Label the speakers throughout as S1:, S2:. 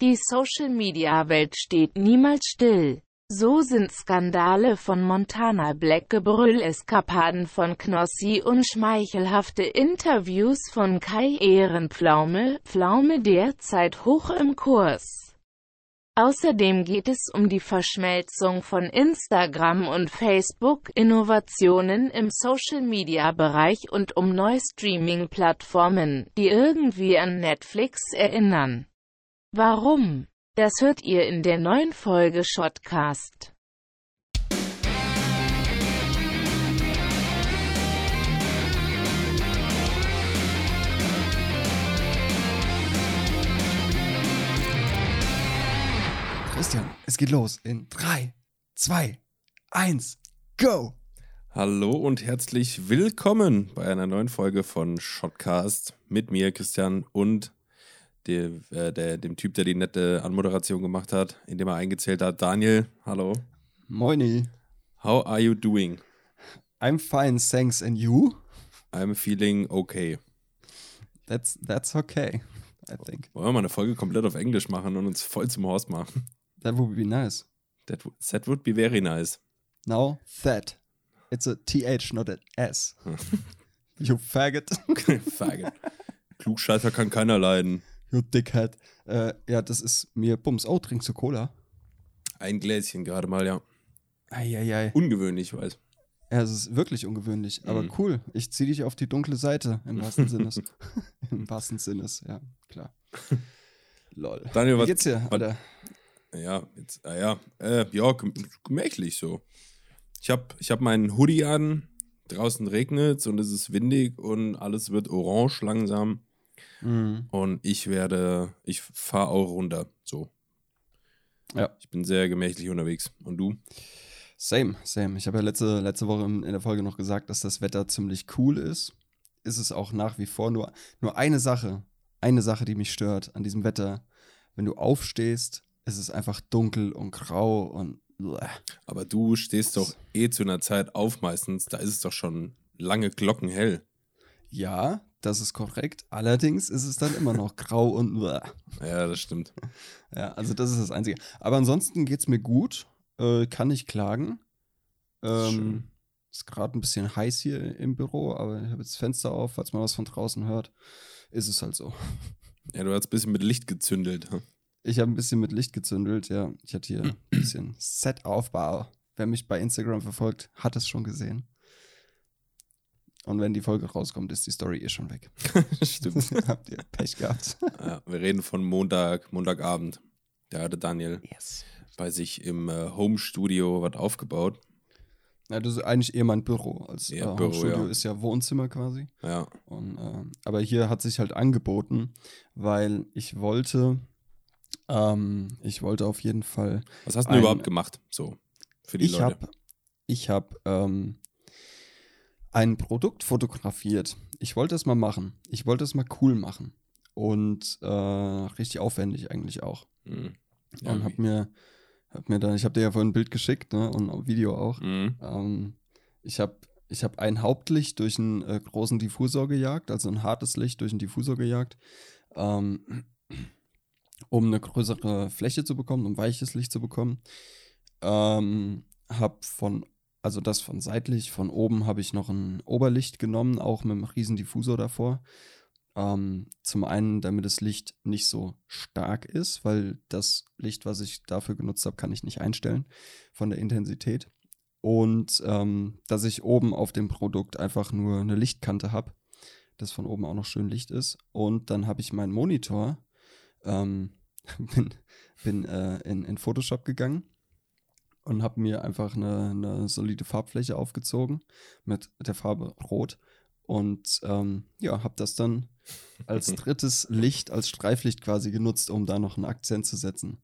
S1: Die Social-Media-Welt steht niemals still. So sind Skandale von Montana Black Gebrüll-Eskapaden von Knossi und schmeichelhafte Interviews von Kai Ehrenpflaume, Pflaume derzeit hoch im Kurs. Außerdem geht es um die Verschmelzung von Instagram und Facebook, Innovationen im Social-Media-Bereich und um neue Streaming-Plattformen, die irgendwie an Netflix erinnern. Warum? Das hört ihr in der neuen Folge Shotcast.
S2: Christian, es geht los in 3, 2, 1, go!
S3: Hallo und herzlich willkommen bei einer neuen Folge von Shotcast mit mir, Christian, und dem, äh, der, dem Typ, der die nette Anmoderation gemacht hat, indem er eingezählt hat. Daniel, hallo.
S2: Moini.
S3: How are you doing?
S2: I'm fine, thanks. And you?
S3: I'm feeling okay.
S2: That's, that's okay, I think.
S3: Wollen wir mal eine Folge komplett auf Englisch machen und uns voll zum Horst machen?
S2: That would be nice.
S3: That, that would be very nice.
S2: Now, that. It's a TH, not an S. you faggot.
S3: faggot. Klugscheißer kann keiner leiden.
S2: You dickhead. Äh, ja, das ist mir Bums. Oh, trinkst du Cola?
S3: Ein Gläschen gerade mal, ja.
S2: Eieiei.
S3: Ungewöhnlich, ich weiß.
S2: Ja, es ist wirklich ungewöhnlich, aber mhm. cool. Ich zieh dich auf die dunkle Seite, im wahrsten Sinnes. Im wahrsten Sinnes, ja, klar. Lol.
S3: Daniel,
S2: Wie
S3: was,
S2: geht's dir, Alter?
S3: Ja, jetzt, ah ja, äh, ja, gemächlich so. Ich habe ich hab meinen Hoodie an, draußen regnet und es ist windig und alles wird orange langsam. Mhm. Und ich werde, ich fahre auch runter. So.
S2: Ja.
S3: Ich bin sehr gemächlich unterwegs. Und du?
S2: Same, same. Ich habe ja letzte, letzte Woche in der Folge noch gesagt, dass das Wetter ziemlich cool ist. Ist es auch nach wie vor nur, nur eine Sache, eine Sache, die mich stört an diesem Wetter. Wenn du aufstehst, ist es einfach dunkel und grau und.
S3: Aber du stehst doch eh zu einer Zeit auf meistens, da ist es doch schon lange glockenhell.
S2: Ja, das ist korrekt. Allerdings ist es dann immer noch grau und.
S3: Ja, das stimmt.
S2: Ja, also das ist das Einzige. Aber ansonsten geht es mir gut. Äh, kann ich klagen. Ähm, ist gerade ein bisschen heiß hier im Büro, aber ich habe jetzt Fenster auf, falls man was von draußen hört. Ist es halt so.
S3: Ja, du hast ein bisschen mit Licht gezündelt. Hm?
S2: Ich habe ein bisschen mit Licht gezündelt, ja. Ich hatte hier ein bisschen Set-Aufbau. Wer mich bei Instagram verfolgt, hat es schon gesehen. Und wenn die Folge rauskommt, ist die Story eh schon weg.
S3: Stimmt.
S2: Habt ihr Pech gehabt.
S3: Ja, wir reden von Montag, Montagabend. Da hatte Daniel
S2: yes.
S3: bei sich im äh, Home-Studio was aufgebaut.
S2: Ja, das ist eigentlich eher mein Büro. Als
S3: ja,
S2: äh,
S3: Büro,
S2: Studio
S3: ja.
S2: ist ja Wohnzimmer quasi.
S3: Ja.
S2: Und, äh, aber hier hat sich halt angeboten, weil ich wollte, ähm, ich wollte auf jeden Fall.
S3: Was hast du ein, überhaupt gemacht? So für die
S2: ich
S3: Leute.
S2: Hab, ich habe ähm, ein Produkt fotografiert. Ich wollte es mal machen. Ich wollte es mal cool machen. Und äh, richtig aufwendig eigentlich auch.
S3: Mhm.
S2: Ja, und hab mir, hab mir dann, ich habe dir ja vorhin ein Bild geschickt, ne? Und ein Video auch.
S3: Mhm.
S2: Ähm, ich habe ich hab ein Hauptlicht durch einen äh, großen Diffusor gejagt, also ein hartes Licht durch einen Diffusor gejagt, ähm, um eine größere Fläche zu bekommen, um weiches Licht zu bekommen. Ähm, hab von also das von seitlich, von oben habe ich noch ein Oberlicht genommen, auch mit einem riesen Diffusor davor. Ähm, zum einen, damit das Licht nicht so stark ist, weil das Licht, was ich dafür genutzt habe, kann ich nicht einstellen von der Intensität. Und ähm, dass ich oben auf dem Produkt einfach nur eine Lichtkante habe, dass von oben auch noch schön Licht ist. Und dann habe ich meinen Monitor, ähm, bin, bin äh, in, in Photoshop gegangen und habe mir einfach eine, eine, solide Farbfläche aufgezogen mit der Farbe Rot und ähm, ja, habe das dann als drittes Licht, als Streiflicht quasi genutzt, um da noch einen Akzent zu setzen.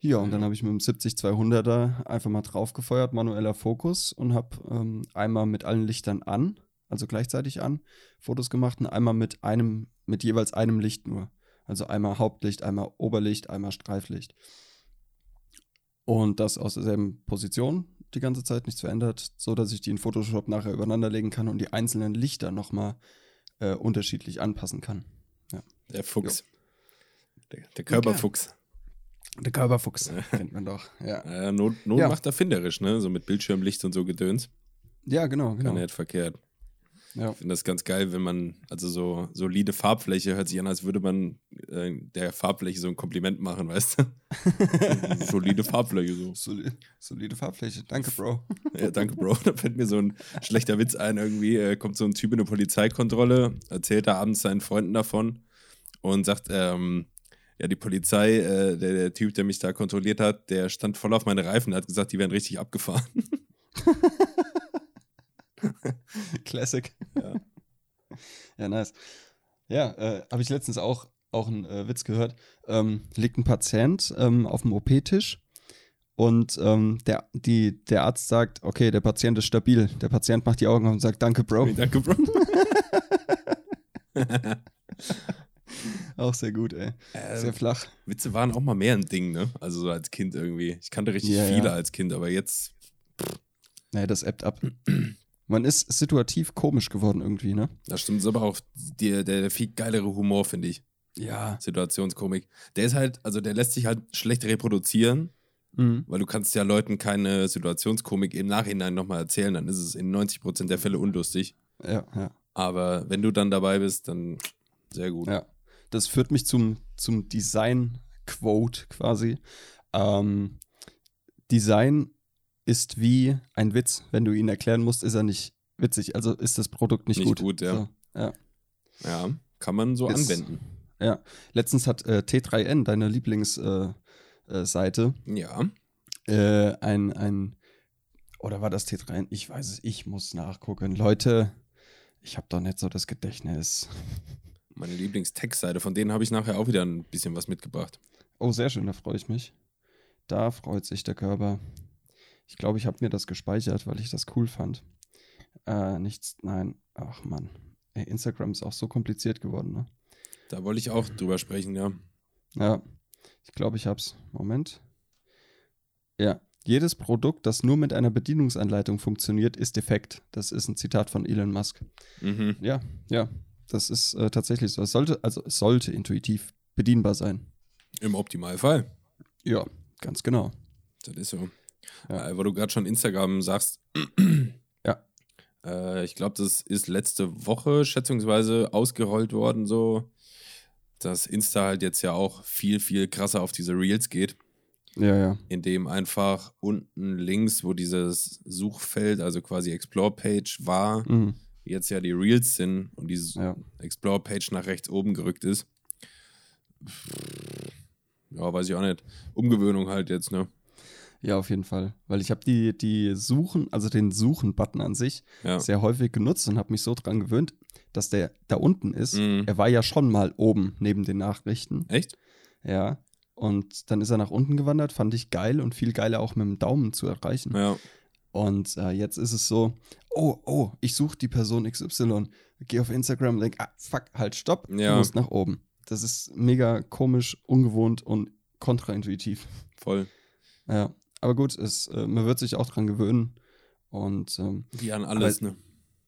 S2: Ja, und dann habe ich mit dem 70-200er einfach mal draufgefeuert, manueller Fokus und habe ähm, einmal mit allen Lichtern an, also gleichzeitig an, Fotos gemacht und einmal mit einem, mit jeweils einem Licht nur. Also einmal Hauptlicht, einmal Oberlicht, einmal Streiflicht. Und das aus derselben Position die ganze Zeit nichts verändert, so dass ich die in Photoshop nachher übereinander legen kann und die einzelnen Lichter nochmal äh, unterschiedlich anpassen kann. Ja.
S3: Der Fuchs. Der, der, Körperfuchs.
S2: Der Körperfuchs, kennt man doch. Ja,
S3: Äh, Not, Not macht erfinderisch, ne? So mit Bildschirmlicht und so Gedöns.
S2: ja genau, genau.
S3: nicht verkehrt.
S2: Ja.
S3: Ich finde das ganz geil, wenn man, also so solide Farbfläche hört sich an, als würde man äh, der Farbfläche so ein Kompliment machen, weißt du? solide Farbfläche so.
S2: Solide, solide Farbfläche. Danke, Bro.
S3: Ja, danke, Bro. Da fällt mir so ein schlechter Witz ein. Irgendwie äh, kommt so ein Typ in eine Polizeikontrolle, erzählt da abends seinen Freunden davon und sagt, ähm, ja, die Polizei, äh, der, der Typ, der mich da kontrolliert hat, der stand voll auf meine Reifen, hat gesagt, die werden richtig abgefahren.
S2: Classic.
S3: Ja.
S2: Ja, nice. Ja, äh, habe ich letztens auch, auch einen äh, Witz gehört. Ähm, liegt ein Patient ähm, auf dem OP-Tisch und ähm, der, die, der Arzt sagt, okay, der Patient ist stabil. Der Patient macht die Augen auf und sagt, danke, Bro.
S3: danke, Bro.
S2: Auch sehr gut, ey. Sehr
S3: Ähm,
S2: flach.
S3: Witze waren auch mal mehr ein Ding, ne? Also so als Kind irgendwie. Ich kannte richtig
S2: Ja,
S3: viele
S2: ja.
S3: als Kind, aber jetzt,
S2: Nee, das ebbt ab. Man ist situativ komisch geworden irgendwie, ne?
S3: das stimmt, ist aber auch der, der, der viel geilere Humor, finde ich.
S2: Ja.
S3: Situationskomik. Der ist halt, also der lässt sich halt schlecht reproduzieren,
S2: Mhm.
S3: weil du kannst ja Leuten keine Situationskomik im Nachhinein nochmal erzählen, dann ist es in 90% der Fälle unlustig.
S2: Ja, ja.
S3: Aber wenn du dann dabei bist, dann sehr gut.
S2: Ja, das führt mich zum, zum Design-Quote quasi. Ähm, Design ist wie ein Witz. Wenn du ihn erklären musst, ist er nicht witzig. Also ist das Produkt nicht,
S3: Nicht
S2: gut.
S3: gut, ja.
S2: So, ja.
S3: Ja, kann man so
S2: Ist-
S3: anwenden.
S2: ja. Letztens hat äh, T3N, deine Lieblingsseite, äh, Seite,
S3: Ja.
S2: äh, ein, ein, oder war das T3N? Ich weiß es, ich muss nachgucken. Leute, ich habe doch nicht so das Gedächtnis.
S3: Meine Lieblingstextseite, von denen habe ich nachher auch wieder ein bisschen was mitgebracht.
S2: Oh, sehr schön, da freue ich mich. Da freut sich der Körper. Ich glaube, ich habe mir das gespeichert, weil ich das cool fand. Äh, nichts, nein, ach Mann. Ey, Instagram ist auch so kompliziert geworden, ne?
S3: Da wollte ich auch drüber sprechen, ja.
S2: Ja, ich glaube, ich hab's. Moment. Ja, jedes Produkt, das nur mit einer Bedienungsanleitung funktioniert, ist defekt. Das ist ein Zitat von Elon Musk.
S3: Mhm.
S2: Ja, ja, das ist äh, tatsächlich so. Es sollte, also es sollte intuitiv bedienbar sein.
S3: Im Optimalfall.
S2: Ja, ganz genau.
S3: Das ist so.
S2: Ja.
S3: Äh, wo du gerade schon Instagram sagst.
S2: Ja.
S3: Äh, ich glaube, das ist letzte Woche schätzungsweise ausgerollt worden, so, dass Insta halt jetzt ja auch viel, viel krasser auf diese Reels geht,
S2: Ja, ja.
S3: indem einfach unten links, wo dieses Suchfeld, also quasi Explore-Page war,
S2: Mhm.
S3: jetzt ja die Reels sind und diese
S2: Ja.
S3: Explore-Page nach rechts oben gerückt ist. Ja, weiß ich auch nicht. Umgewöhnung halt jetzt, ne?
S2: Ja, auf jeden Fall. Weil ich habe die, die Suchen, also den Suchen-Button an sich,
S3: Ja.
S2: sehr häufig genutzt und habe mich so dran gewöhnt, dass der da unten ist.
S3: Mhm.
S2: Er war ja schon mal oben neben den Nachrichten.
S3: Echt?
S2: Ja. Und dann ist er nach unten gewandert, fand ich geil und viel geiler auch mit dem Daumen zu erreichen.
S3: Ja.
S2: Und äh, jetzt ist es so, oh, oh, ich suche die Person XY, gehe auf Instagram und denke, ah, fuck, halt, stopp,
S3: Ja.
S2: du musst nach oben. Das ist mega komisch, ungewohnt und kontraintuitiv.
S3: Voll.
S2: Ja, aber gut, es, äh, man wird sich auch dran gewöhnen. Und ähm,
S3: Wie an alles,
S2: Aber-
S3: ne?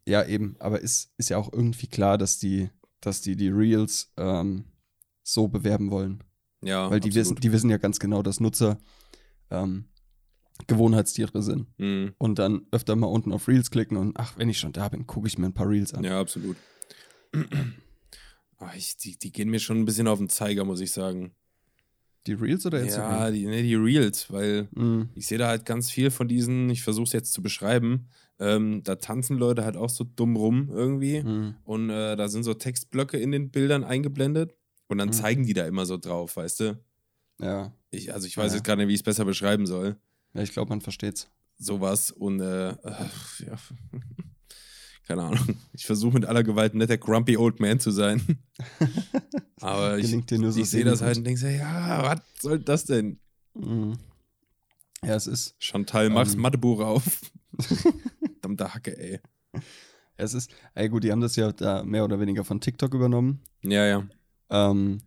S2: ja, eben, aber ist, ist ja auch irgendwie klar, dass die, dass die die Reels ähm, so bewerben wollen.
S3: Ja,
S2: Weil die wissen,
S3: absolut.
S2: die wissen ja ganz genau, dass Nutzer ähm, Gewohnheitstiere sind.
S3: Mhm.
S2: Und dann öfter mal unten auf Reels klicken und ach, wenn ich schon da bin, gucke ich mir ein paar Reels an.
S3: Ja, absolut. Ah, ich, die, die gehen mir schon ein bisschen auf den Zeiger, muss ich sagen.
S2: Die Reels oder
S3: Ja,
S2: Instagram?
S3: die, nee, die Reels, weil
S2: Mhm.
S3: ich sehe da halt ganz viel von diesen, ich versuche es jetzt zu beschreiben, ähm, da tanzen Leute halt auch so dumm rum irgendwie
S2: Mhm.
S3: und äh, da sind so Textblöcke in den Bildern eingeblendet und dann
S2: Mhm.
S3: zeigen die da immer so drauf, weißt du?
S2: Ja.
S3: Ich, also ich weiß
S2: Ja.
S3: jetzt gar nicht, wie ich es besser beschreiben soll.
S2: ja, ich glaube, man versteht's.
S3: Sowas und äh, äh, ja. Keine Ahnung. Ich versuche mit aller Gewalt nicht der grumpy old man zu sein. Aber ich,
S2: so
S3: ich sehe das halt und denke so, ja, was soll das denn?
S2: Mhm. Ja, es ist,
S3: Chantal, mach's
S2: Ähm.
S3: Mathebuch auf. Verdammte Hacke, ey.
S2: es ist, ey gut, die haben das ja da mehr oder weniger von TikTok übernommen.
S3: Ja, ja.
S2: Ähm,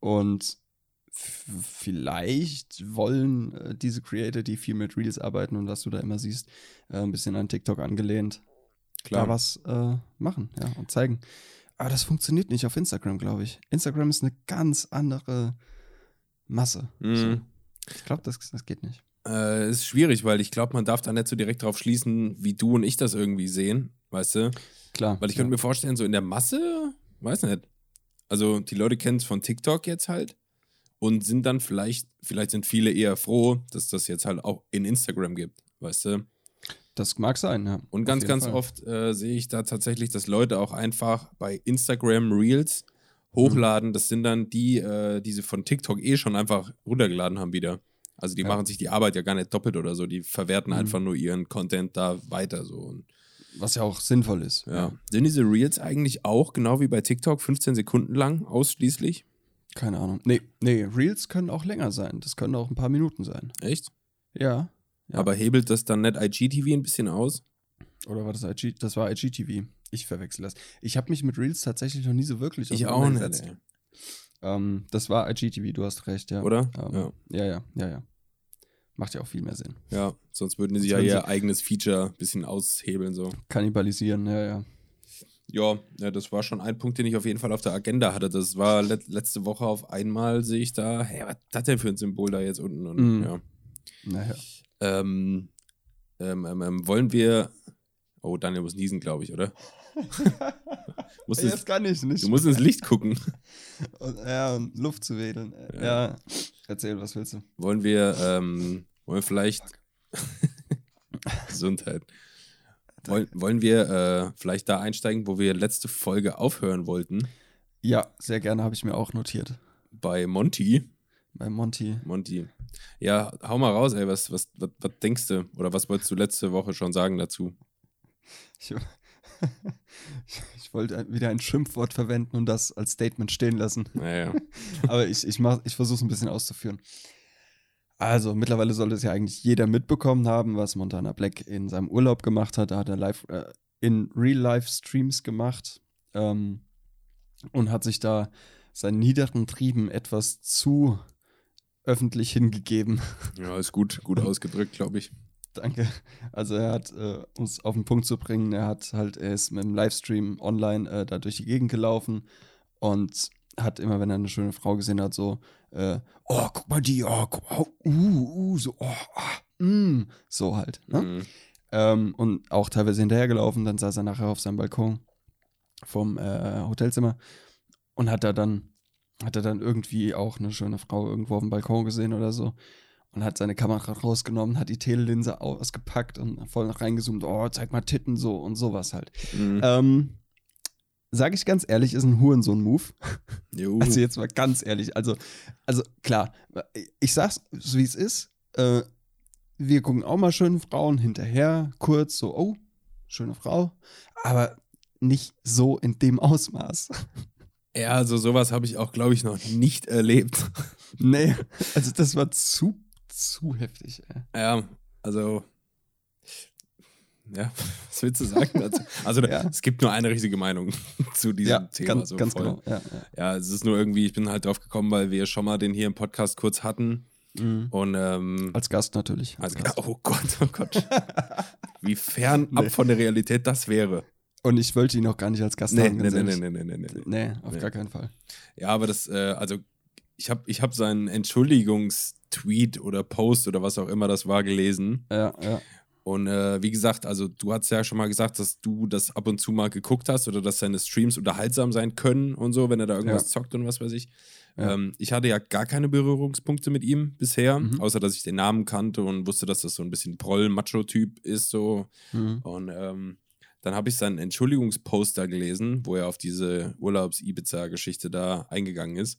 S2: und vielleicht wollen äh, diese Creator, die viel mit Reels arbeiten und was du da immer siehst, äh, ein bisschen an TikTok angelehnt,
S3: Klar.
S2: da was äh, machen ja, und zeigen. Aber das funktioniert nicht auf Instagram, glaube ich. Instagram ist eine ganz andere Masse.
S3: Mhm.
S2: So. Ich glaube, das, das geht nicht.
S3: Äh, ist schwierig, weil ich glaube, man darf da nicht so direkt drauf schließen, wie du und ich das irgendwie sehen, weißt du?
S2: Klar.
S3: Weil ich könnte
S2: ja.
S3: mir vorstellen, so in der Masse, weiß nicht. Also die Leute kennen es von TikTok jetzt halt und sind dann vielleicht, vielleicht sind viele eher froh, dass das jetzt halt auch in Instagram gibt, weißt du?
S2: Das mag sein, ja.
S3: Und ganz, ganz
S2: Fall.
S3: oft äh, sehe ich da tatsächlich, dass Leute auch einfach bei Instagram Reels hochladen. Das sind dann die, äh, die sie von TikTok eh schon einfach runtergeladen haben wieder. Also die
S2: Ja.
S3: machen sich die Arbeit ja gar nicht doppelt oder so. Die verwerten
S2: Mhm.
S3: einfach nur ihren Content da weiter so. Und,
S2: Was ja auch sinnvoll ist.
S3: ja. Sind diese Reels eigentlich auch, genau wie bei TikTok, 15 Sekunden lang ausschließlich?
S2: Keine Ahnung. Nee, nee, Reels können auch länger sein. Das können auch ein paar Minuten sein.
S3: Echt?
S2: Ja. Ja.
S3: Aber hebelt das dann nicht IGTV ein bisschen aus?
S2: Oder war das IG? Das war IGTV. Ich verwechsel das. Ich habe mich mit Reels tatsächlich noch nie so wirklich
S3: Ich auch nicht.
S2: Ähm, das war IGTV, du hast recht, ja.
S3: Oder?
S2: Ähm,
S3: Ja.
S2: ja, ja, ja, ja. Macht ja auch viel mehr Sinn.
S3: Ja, sonst würden sie
S2: Sonst
S3: ja
S2: würden
S3: ihr
S2: sie-
S3: eigenes Feature ein bisschen aushebeln so.
S2: Kannibalisieren, ja, ja.
S3: Ja, ja, das war schon ein Punkt, den ich auf jeden Fall auf der Agenda hatte. Das war let letzte Woche auf einmal, sehe ich da, hey, was ist das denn für ein Symbol da jetzt unten? Und,
S2: Mhm.
S3: ja.
S2: Naja.
S3: Ähm, ähm, ähm, ähm, wollen wir. Oh, Daniel muss niesen, glaube ich, oder? musst
S2: Jetzt kann ich nicht.
S3: du musst ins Licht gucken.
S2: Und, ja, und Luft zu wedeln.
S3: Ja.
S2: Ja. Erzähl, was willst du?
S3: Wollen wir, ähm, wollen wir vielleicht. Gesundheit. Wollen, wollen wir äh, vielleicht da einsteigen, wo wir letzte Folge aufhören wollten?
S2: Ja, sehr gerne habe ich mir auch notiert.
S3: Bei Monty.
S2: Bei Monty.
S3: Monty. Ja, hau mal raus, ey. Was, was, was, was denkst du? Oder was wolltest du letzte Woche schon sagen dazu?
S2: Ich, ich, wollte wieder ein Schimpfwort verwenden und das als Statement stehen lassen.
S3: Naja.
S2: Aber ich, ich, mach- ich versuche es ein bisschen auszuführen. Also, mittlerweile sollte es ja eigentlich jeder mitbekommen haben, was Montana Black in seinem Urlaub gemacht hat. Da hat er live, äh, in Real-Life-Streams gemacht ähm, und hat sich da seinen niederen Trieben etwas zu öffentlich hingegeben.
S3: Ja, ist gut, gut ausgedrückt, glaube ich.
S2: Danke. Also er hat, äh, um es auf den Punkt zu bringen, er hat halt, er ist mit dem Livestream online äh, da durch die Gegend gelaufen und hat immer, wenn er eine schöne Frau gesehen hat, so, äh, oh, guck mal die, oh, guck, oh, uh, uh, so, oh, ah, mm, so halt. Ne?
S3: Mhm.
S2: Ähm, und auch teilweise hinterhergelaufen, dann saß er nachher auf seinem Balkon vom äh, Hotelzimmer und hat da dann, hat er dann irgendwie auch eine schöne Frau irgendwo auf dem Balkon gesehen oder so und hat seine Kamera rausgenommen, hat die Telelinse ausgepackt und voll noch reingezoomt, oh, zeig mal Titten so und sowas halt.
S3: Mhm.
S2: Ähm, Sag ich ganz ehrlich, ist ein Hurensohn-Move. Also jetzt mal ganz ehrlich. Also, also klar, ich sag's, so wie es ist. Äh, wir gucken auch mal schöne Frauen hinterher, kurz so, oh, schöne Frau, aber nicht so in dem Ausmaß.
S3: Ja, also sowas habe ich auch, glaube ich, noch nicht erlebt.
S2: nee, also das war zu, zu heftig. Ey.
S3: ja, also. Ja, was willst du sagen dazu? Also,
S2: Ja.
S3: es gibt nur eine richtige Meinung zu diesem
S2: Ja,
S3: Thema.
S2: ganz,
S3: so
S2: ganz genau. Ja,
S3: Ja, es ist nur irgendwie, ich bin halt drauf gekommen, weil wir schon mal den hier im Podcast kurz hatten.
S2: Mhm.
S3: Und, ähm,
S2: Als Gast natürlich.
S3: also,
S2: Als Gast.
S3: oh Gott, oh Gott. Wie fern
S2: Nee.
S3: ab von der Realität das wäre.
S2: Und ich wollte ihn auch gar nicht als Gast
S3: Nee,
S2: haben.
S3: nee, nee, nee, nee, nee, nee. Nee,
S2: auf
S3: Nee.
S2: gar keinen Fall.
S3: Ja, aber das, äh, also ich habe ich hab seinen Entschuldigungstweet oder Post oder was auch immer das war gelesen.
S2: Ja, ja.
S3: Und äh, wie gesagt, also du hast ja schon mal gesagt, dass du das ab und zu mal geguckt hast oder dass seine Streams unterhaltsam sein können und so, wenn er da irgendwas
S2: Ja.
S3: zockt und was weiß ich.
S2: Ja.
S3: Ähm, ich hatte ja gar keine Berührungspunkte mit ihm bisher,
S2: Mhm.
S3: außer dass ich den Namen kannte und wusste, dass das so ein bisschen Proll-Macho-Typ ist so.
S2: Mhm.
S3: Und ähm, dann habe ich seinen Entschuldigungsposter gelesen, wo er auf diese Urlaubs-Ibiza-Geschichte da eingegangen ist.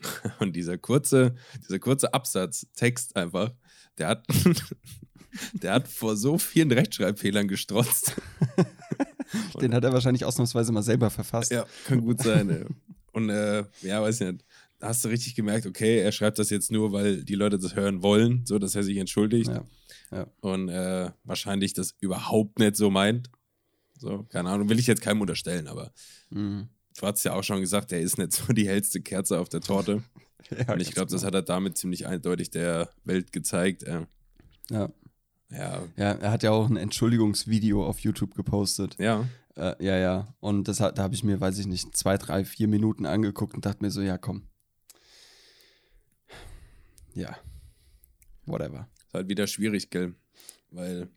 S3: Und dieser kurze, dieser kurze Absatz, Text einfach, der hat, der hat vor so vielen Rechtschreibfehlern gestrotzt.
S2: Den hat er wahrscheinlich ausnahmsweise mal selber verfasst.
S3: Ja, kann gut sein. ey. Und äh, ja, weiß nicht, da hast du richtig gemerkt, okay, er schreibt das jetzt nur, weil die Leute das hören wollen, so dass er sich entschuldigt.
S2: Ja.
S3: Und äh, wahrscheinlich das überhaupt nicht so meint. So, keine Ahnung, will ich jetzt keinem unterstellen, aber
S2: Mhm.
S3: du hast ja auch schon gesagt, er ist nicht so die hellste Kerze auf der Torte.
S2: Ja,
S3: Und ich glaube, das
S2: genau.
S3: hat er damit ziemlich eindeutig der Welt gezeigt. Äh,
S2: Ja.
S3: ja,
S2: ja, er hat ja auch ein Entschuldigungsvideo auf YouTube gepostet.
S3: ja,
S2: Äh, ja, ja. Und das hat, da habe ich mir, weiß ich nicht, zwei, drei, vier Minuten angeguckt und dachte mir so, ja, komm. ja, whatever.
S3: Halt wieder schwierig, gell? Weil,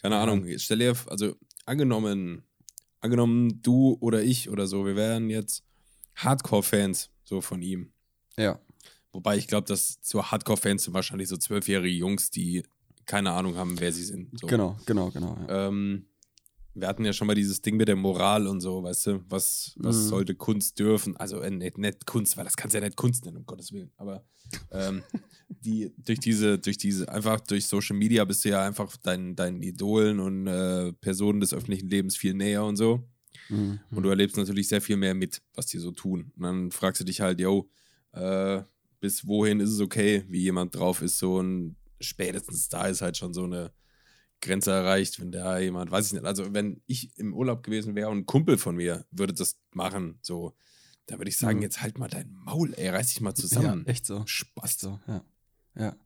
S3: keine Ahnung, stell dir, also angenommen, angenommen du oder ich oder so, wir wären jetzt Hardcore-Fans so von ihm.
S2: Ja,
S3: Wobei ich glaube, dass so Hardcore-Fans sind wahrscheinlich so zwölfjährige Jungs, die keine Ahnung haben, wer sie sind. So.
S2: genau, genau, genau. Ja.
S3: Ähm, wir hatten ja schon mal dieses Ding mit der Moral und so, weißt du, was, was
S2: Mhm.
S3: sollte Kunst dürfen? Also äh, nicht, nicht Kunst, weil das kannst du ja nicht Kunst nennen, um Gottes Willen. Aber ähm, die, durch diese, durch diese, einfach durch Social Media bist du ja einfach deinen, deinen Idolen und äh, Personen des öffentlichen Lebens viel näher und so.
S2: Mhm.
S3: Und du erlebst natürlich sehr viel mehr mit, was die so tun. Und dann fragst du dich halt, yo, äh, bis wohin ist es okay, wie jemand drauf ist, so und spätestens da ist halt schon so eine Grenze erreicht, wenn da jemand, weiß ich nicht, also wenn ich im Urlaub gewesen wäre und ein Kumpel von mir würde das machen, so, da würde ich sagen,
S2: Mhm.
S3: jetzt halt mal dein Maul, ey, reiß dich mal zusammen.
S2: Ja, echt so.
S3: Spaß.
S2: So, ja. Ja.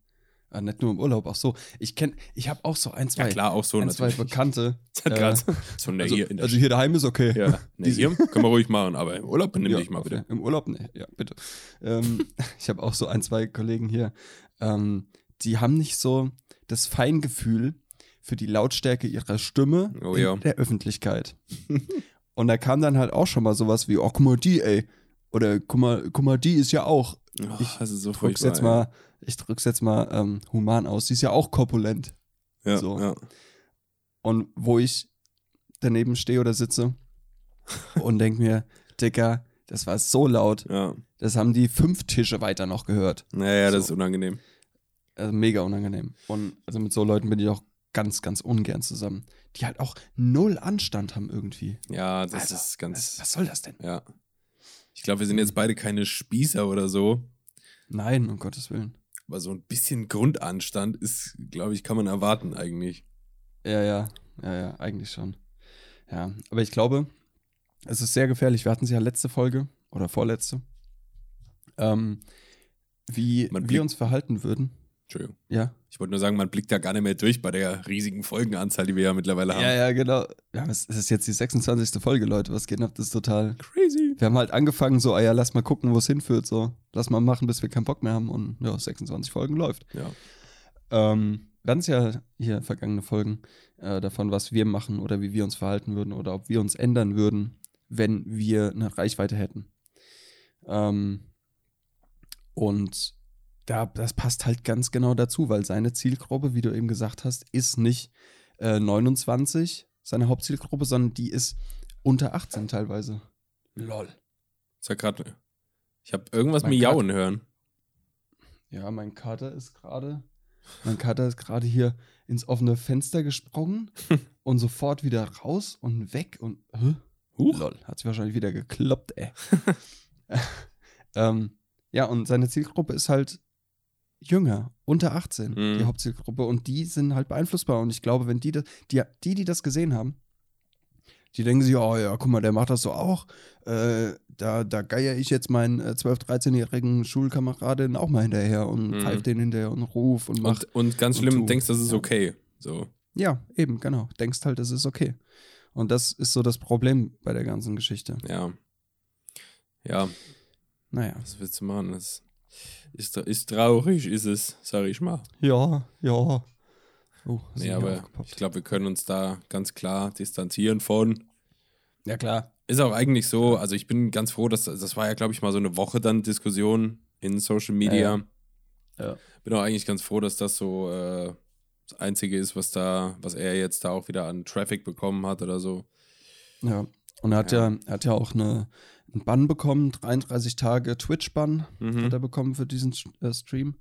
S2: ja. Nicht nur im Urlaub, auch so. Ich kenne, ich habe auch so ein, zwei,
S3: Ja, klar, auch so
S2: ein, zwei
S3: natürlich.
S2: Bekannte.
S3: Das hat
S2: äh,
S3: so eine
S2: also,
S3: hier in der
S2: also hier daheim ist okay.
S3: Ja, ne,
S2: Diese-
S3: hier können wir ruhig machen, aber im Urlaub nimm
S2: Ja,
S3: dich mal bitte.
S2: Im Urlaub, ne, ja, bitte. ähm, ich habe auch so ein, zwei Kollegen hier, ähm, die haben nicht so das Feingefühl für die Lautstärke ihrer Stimme
S3: Oh
S2: in
S3: ja.
S2: der Öffentlichkeit. Und da kam dann halt auch schon mal sowas wie, oh, guck mal die, ey. Oder guck mal, guck mal, die ist ja auch.
S3: Oh,
S2: Ich
S3: das ist so
S2: Drück's jetzt mal, ich drück's jetzt mal ähm, human aus. Die ist ja auch korpulent.
S3: Ja,
S2: so.
S3: ja.
S2: Und wo ich daneben stehe oder sitze und denk mir, Dicker, das war so laut.
S3: ja.
S2: Das haben die fünf Tische weiter noch gehört.
S3: Naja, das
S2: So.
S3: ist unangenehm.
S2: Also mega unangenehm. Und also mit so Leuten bin ich auch ganz, ganz ungern zusammen. Die halt auch null Anstand haben irgendwie.
S3: Ja, das
S2: Alter,
S3: ist ganz.
S2: Was, soll das denn?
S3: Ja. Ich glaube, wir sind jetzt beide keine Spießer oder so,
S2: Nein, um Gottes Willen.
S3: aber so ein bisschen Grundanstand ist, glaube ich, kann man erwarten eigentlich.
S2: Ja, ja, ja, ja, eigentlich schon. Ja, aber ich glaube, es ist sehr gefährlich. Wir hatten es ja letzte Folge oder vorletzte, ähm, wie wir uns verhalten würden.
S3: Entschuldigung.
S2: Ja.
S3: Ich wollte nur sagen, man blickt da gar nicht mehr durch bei der riesigen Folgenanzahl, die wir ja mittlerweile haben.
S2: Ja, ja, genau. Ja, es es ist jetzt die 26. Folge, Leute. Was geht ab? Das ist total.
S3: Crazy.
S2: Wir haben halt angefangen, so, ah ja, lass mal gucken, wo es hinführt. So, lass mal machen, bis wir keinen Bock mehr haben. Und ja, 26 Folgen läuft.
S3: Ja.
S2: Ähm, wir hatten ja hier vergangene Folgen äh, davon, was wir machen oder wie wir uns verhalten würden oder ob wir uns ändern würden, wenn wir eine Reichweite hätten. Ähm, und da, das passt halt ganz genau dazu, weil seine Zielgruppe, wie du eben gesagt hast, ist nicht äh, 29, seine Hauptzielgruppe, sondern die ist unter 18 teilweise. Lol.
S3: Sag grad, ich habe irgendwas
S2: Mein
S3: miauen hören.
S2: Ja, mein Kater ist gerade, mein Kater ist gerade hier ins offene Fenster gesprungen und sofort wieder raus und weg und hä?
S3: Huch.
S2: Lol, hat sich wahrscheinlich wieder gekloppt, ey. ähm, ja, und seine Zielgruppe ist halt jünger, unter 18,
S3: Mhm.
S2: die Hauptzielgruppe. Und die sind halt beeinflussbar. Und ich glaube, wenn die das, die, die, die das gesehen haben, die denken sich, oh ja, guck mal, der macht das so auch. Äh, da, da geier ich jetzt meinen äh, 12-, 13-jährigen Schulkameradin auch mal hinterher und
S3: Mhm.
S2: pfeif den hinterher und ruf und mach.
S3: Und, und ganz
S2: und
S3: schlimm,
S2: tu.
S3: denkst, das ist
S2: Ja.
S3: okay. So.
S2: Ja, eben, genau. Denkst halt, es ist okay. Und das ist so das Problem bei der ganzen Geschichte.
S3: Ja. Ja,
S2: Naja.
S3: was willst du machen? Das ist, ist traurig, ist es, sag ich mal.
S2: Ja, ja. Oh,
S3: Nee, aber ich glaube, wir können uns da ganz klar distanzieren von.
S2: Ja, klar.
S3: Ist auch eigentlich so, also ich bin ganz froh, dass das war ja, glaube ich, mal so eine Woche dann Diskussion in Social Media.
S2: Ja, ja.
S3: Bin auch eigentlich ganz froh, dass das so äh, das Einzige ist, was da, was er jetzt da auch wieder an Traffic bekommen hat oder so.
S2: Ja. Und er hat ja, er hat ja auch eine, einen Bann bekommen, 33 Tage Twitch-Bann
S3: Mhm.
S2: hat er bekommen für diesen äh, Stream.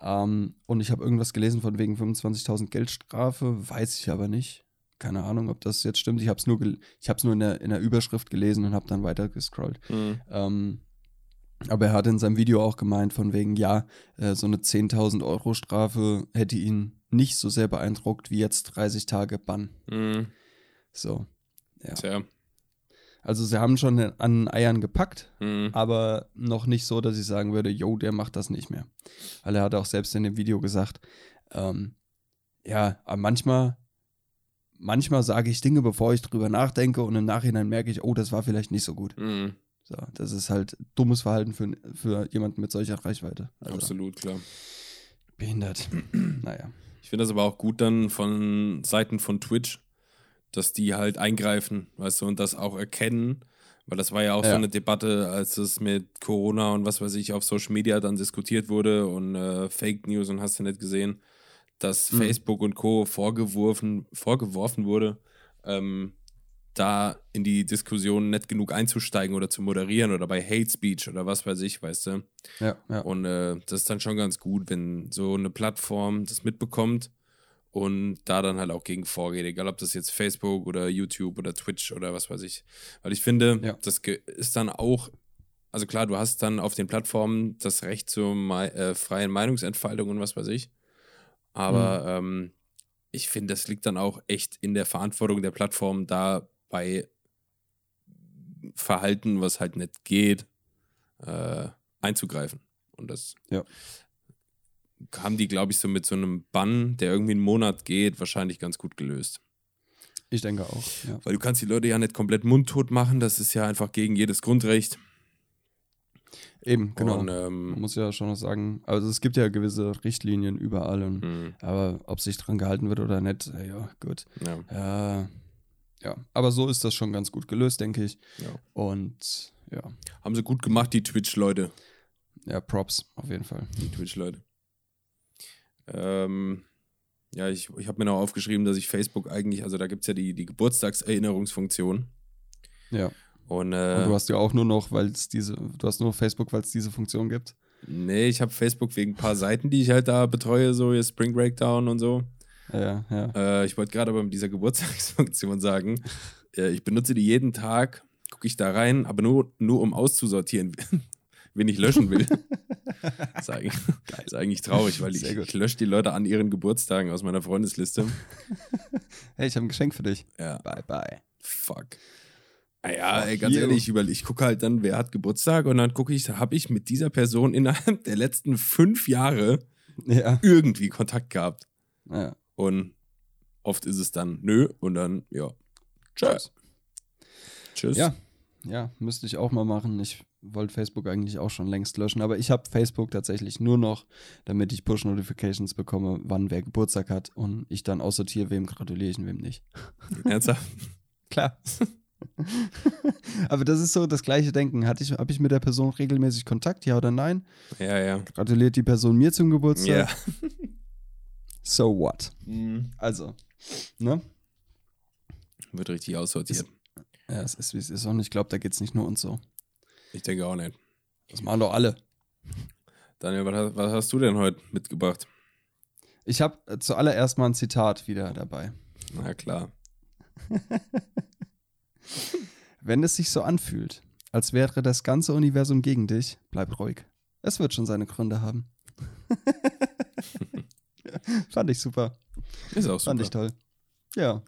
S2: Ähm, und ich habe irgendwas gelesen von wegen 25.000 Geldstrafe, weiß ich aber nicht. Keine Ahnung, ob das jetzt stimmt. Ich habe es nur, ich hab's nur in der, in der Überschrift gelesen und habe dann weiter gescrollt.
S3: Mhm.
S2: Ähm, aber er hat in seinem Video auch gemeint, von wegen, ja, äh, so eine 10.000 Euro Strafe hätte ihn nicht so sehr beeindruckt wie jetzt 30 Tage Bann.
S3: Mhm.
S2: So. Ja.
S3: Tja.
S2: Also sie haben schon an Eiern gepackt,
S3: Mhm.
S2: aber noch nicht so, dass ich sagen würde, yo, der macht das nicht mehr. Weil er hat auch selbst in dem Video gesagt, ähm, ja, aber manchmal, manchmal sage ich Dinge, bevor ich drüber nachdenke und im Nachhinein merke ich, oh, das war vielleicht nicht so gut.
S3: Mhm.
S2: So, das ist halt dummes Verhalten für, für jemanden mit solcher Reichweite. Also,
S3: Absolut, klar.
S2: Behindert. naja.
S3: Ich finde das aber auch gut dann von Seiten von Twitch, dass die halt eingreifen, weißt du, und das auch erkennen. Weil das war ja auch so
S2: Ja.
S3: eine Debatte, als es mit Corona und was weiß ich auf Social Media dann diskutiert wurde und äh, Fake News und hast du nicht gesehen, dass
S2: Mhm.
S3: Facebook und Co. vorgeworfen, vorgeworfen wurde, ähm, da in die Diskussion nicht genug einzusteigen oder zu moderieren oder bei Hate Speech oder was weiß ich, weißt du.
S2: Ja, ja.
S3: Und äh, das ist dann schon ganz gut, wenn so eine Plattform das mitbekommt und da dann halt auch gegen vorgeht, egal ob das jetzt Facebook oder YouTube oder Twitch oder was weiß ich. Weil ich finde,
S2: Ja.
S3: das ist dann auch, also klar, du hast dann auf den Plattformen das Recht zur mei äh, freien Meinungsentfaltung und was weiß ich. Aber ähm, ich finde, das liegt dann auch echt in der Verantwortung der Plattform, da bei Verhalten, was halt nicht geht, äh, einzugreifen. Und das
S2: Ja.
S3: Haben die, glaube ich, so mit so einem Bann, der irgendwie einen Monat geht, wahrscheinlich ganz gut gelöst.
S2: Ich denke auch. Ja.
S3: Weil du kannst die Leute ja nicht komplett mundtot machen, das ist ja einfach gegen jedes Grundrecht.
S2: Eben, genau.
S3: Und,
S2: Man
S3: ähm,
S2: muss ja schon noch sagen, also es gibt ja gewisse Richtlinien überall, und,
S3: mh,
S2: aber ob sich dran gehalten wird oder nicht, äh, ja, gut.
S3: ja,
S2: Ja, ja, aber so ist das schon ganz gut gelöst, denke ich.
S3: ja.
S2: Und ja,
S3: Haben sie gut gemacht, die Twitch-Leute.
S2: ja, Props auf jeden Fall.
S3: Die Twitch-Leute. Ähm, ja, ich, ich habe mir noch aufgeschrieben, dass ich Facebook eigentlich, also da gibt es ja die, die Geburtstagserinnerungsfunktion.
S2: Ja.
S3: Und, äh,
S2: Und du hast ja auch nur noch, weil es diese, du hast nur Facebook, weil es diese Funktion gibt.
S3: nee, ich habe Facebook wegen ein paar Seiten, die ich halt da betreue, so hier Spring Breakdown und so.
S2: Ja, ja.
S3: Äh, ich wollte gerade aber mit dieser Geburtstagsfunktion sagen, äh, ich benutze die jeden Tag, gucke ich da rein, aber nur, nur um auszusortieren, wen ich löschen will. das, ist eigentlich, das ist eigentlich traurig, weil ich, ich lösche die Leute an ihren Geburtstagen aus meiner Freundesliste.
S2: Hey, ich habe ein Geschenk für dich.
S3: Ja,
S2: Bye, bye.
S3: fuck. Naja,
S2: Fuck
S3: ey, ganz ehrlich, ich, ich gucke halt dann, wer hat Geburtstag und dann gucke ich, habe ich mit dieser Person innerhalb der letzten fünf Jahre
S2: Ja,
S3: irgendwie Kontakt gehabt.
S2: ja.
S3: Und oft ist es dann nö und dann, ja, tschüss. Tschüss.
S2: Ja, ja, müsste ich auch mal machen. Ich wollte Facebook eigentlich auch schon längst löschen, aber ich habe Facebook tatsächlich nur noch, damit ich Push-Notifications bekomme, wann wer Geburtstag hat und ich dann aussortiere, wem gratuliere ich und wem nicht.
S3: Ernsthaft?
S2: Klar. aber das ist so das gleiche Denken. Hatte ich, habe ich mit der Person regelmäßig Kontakt, ja oder nein?
S3: Ja, ja.
S2: Gratuliert die Person mir zum Geburtstag?
S3: Ja.
S2: So what?
S3: Mhm.
S2: Also, ne?
S3: Wird richtig aussortiert.
S2: Ja, es ist wie es ist und ich glaube, da geht es nicht nur uns so.
S3: Ich denke auch nicht.
S2: Das machen doch alle.
S3: Daniel, was, hast- was hast du denn heute mitgebracht?
S2: Ich habe äh, zuallererst mal ein Zitat wieder dabei.
S3: Na klar.
S2: Wenn es sich so anfühlt, als wäre das ganze Universum gegen dich, bleib ruhig. Es wird schon seine Gründe haben. Fand ich super.
S3: Ist auch super.
S2: Fand ich toll. Ja.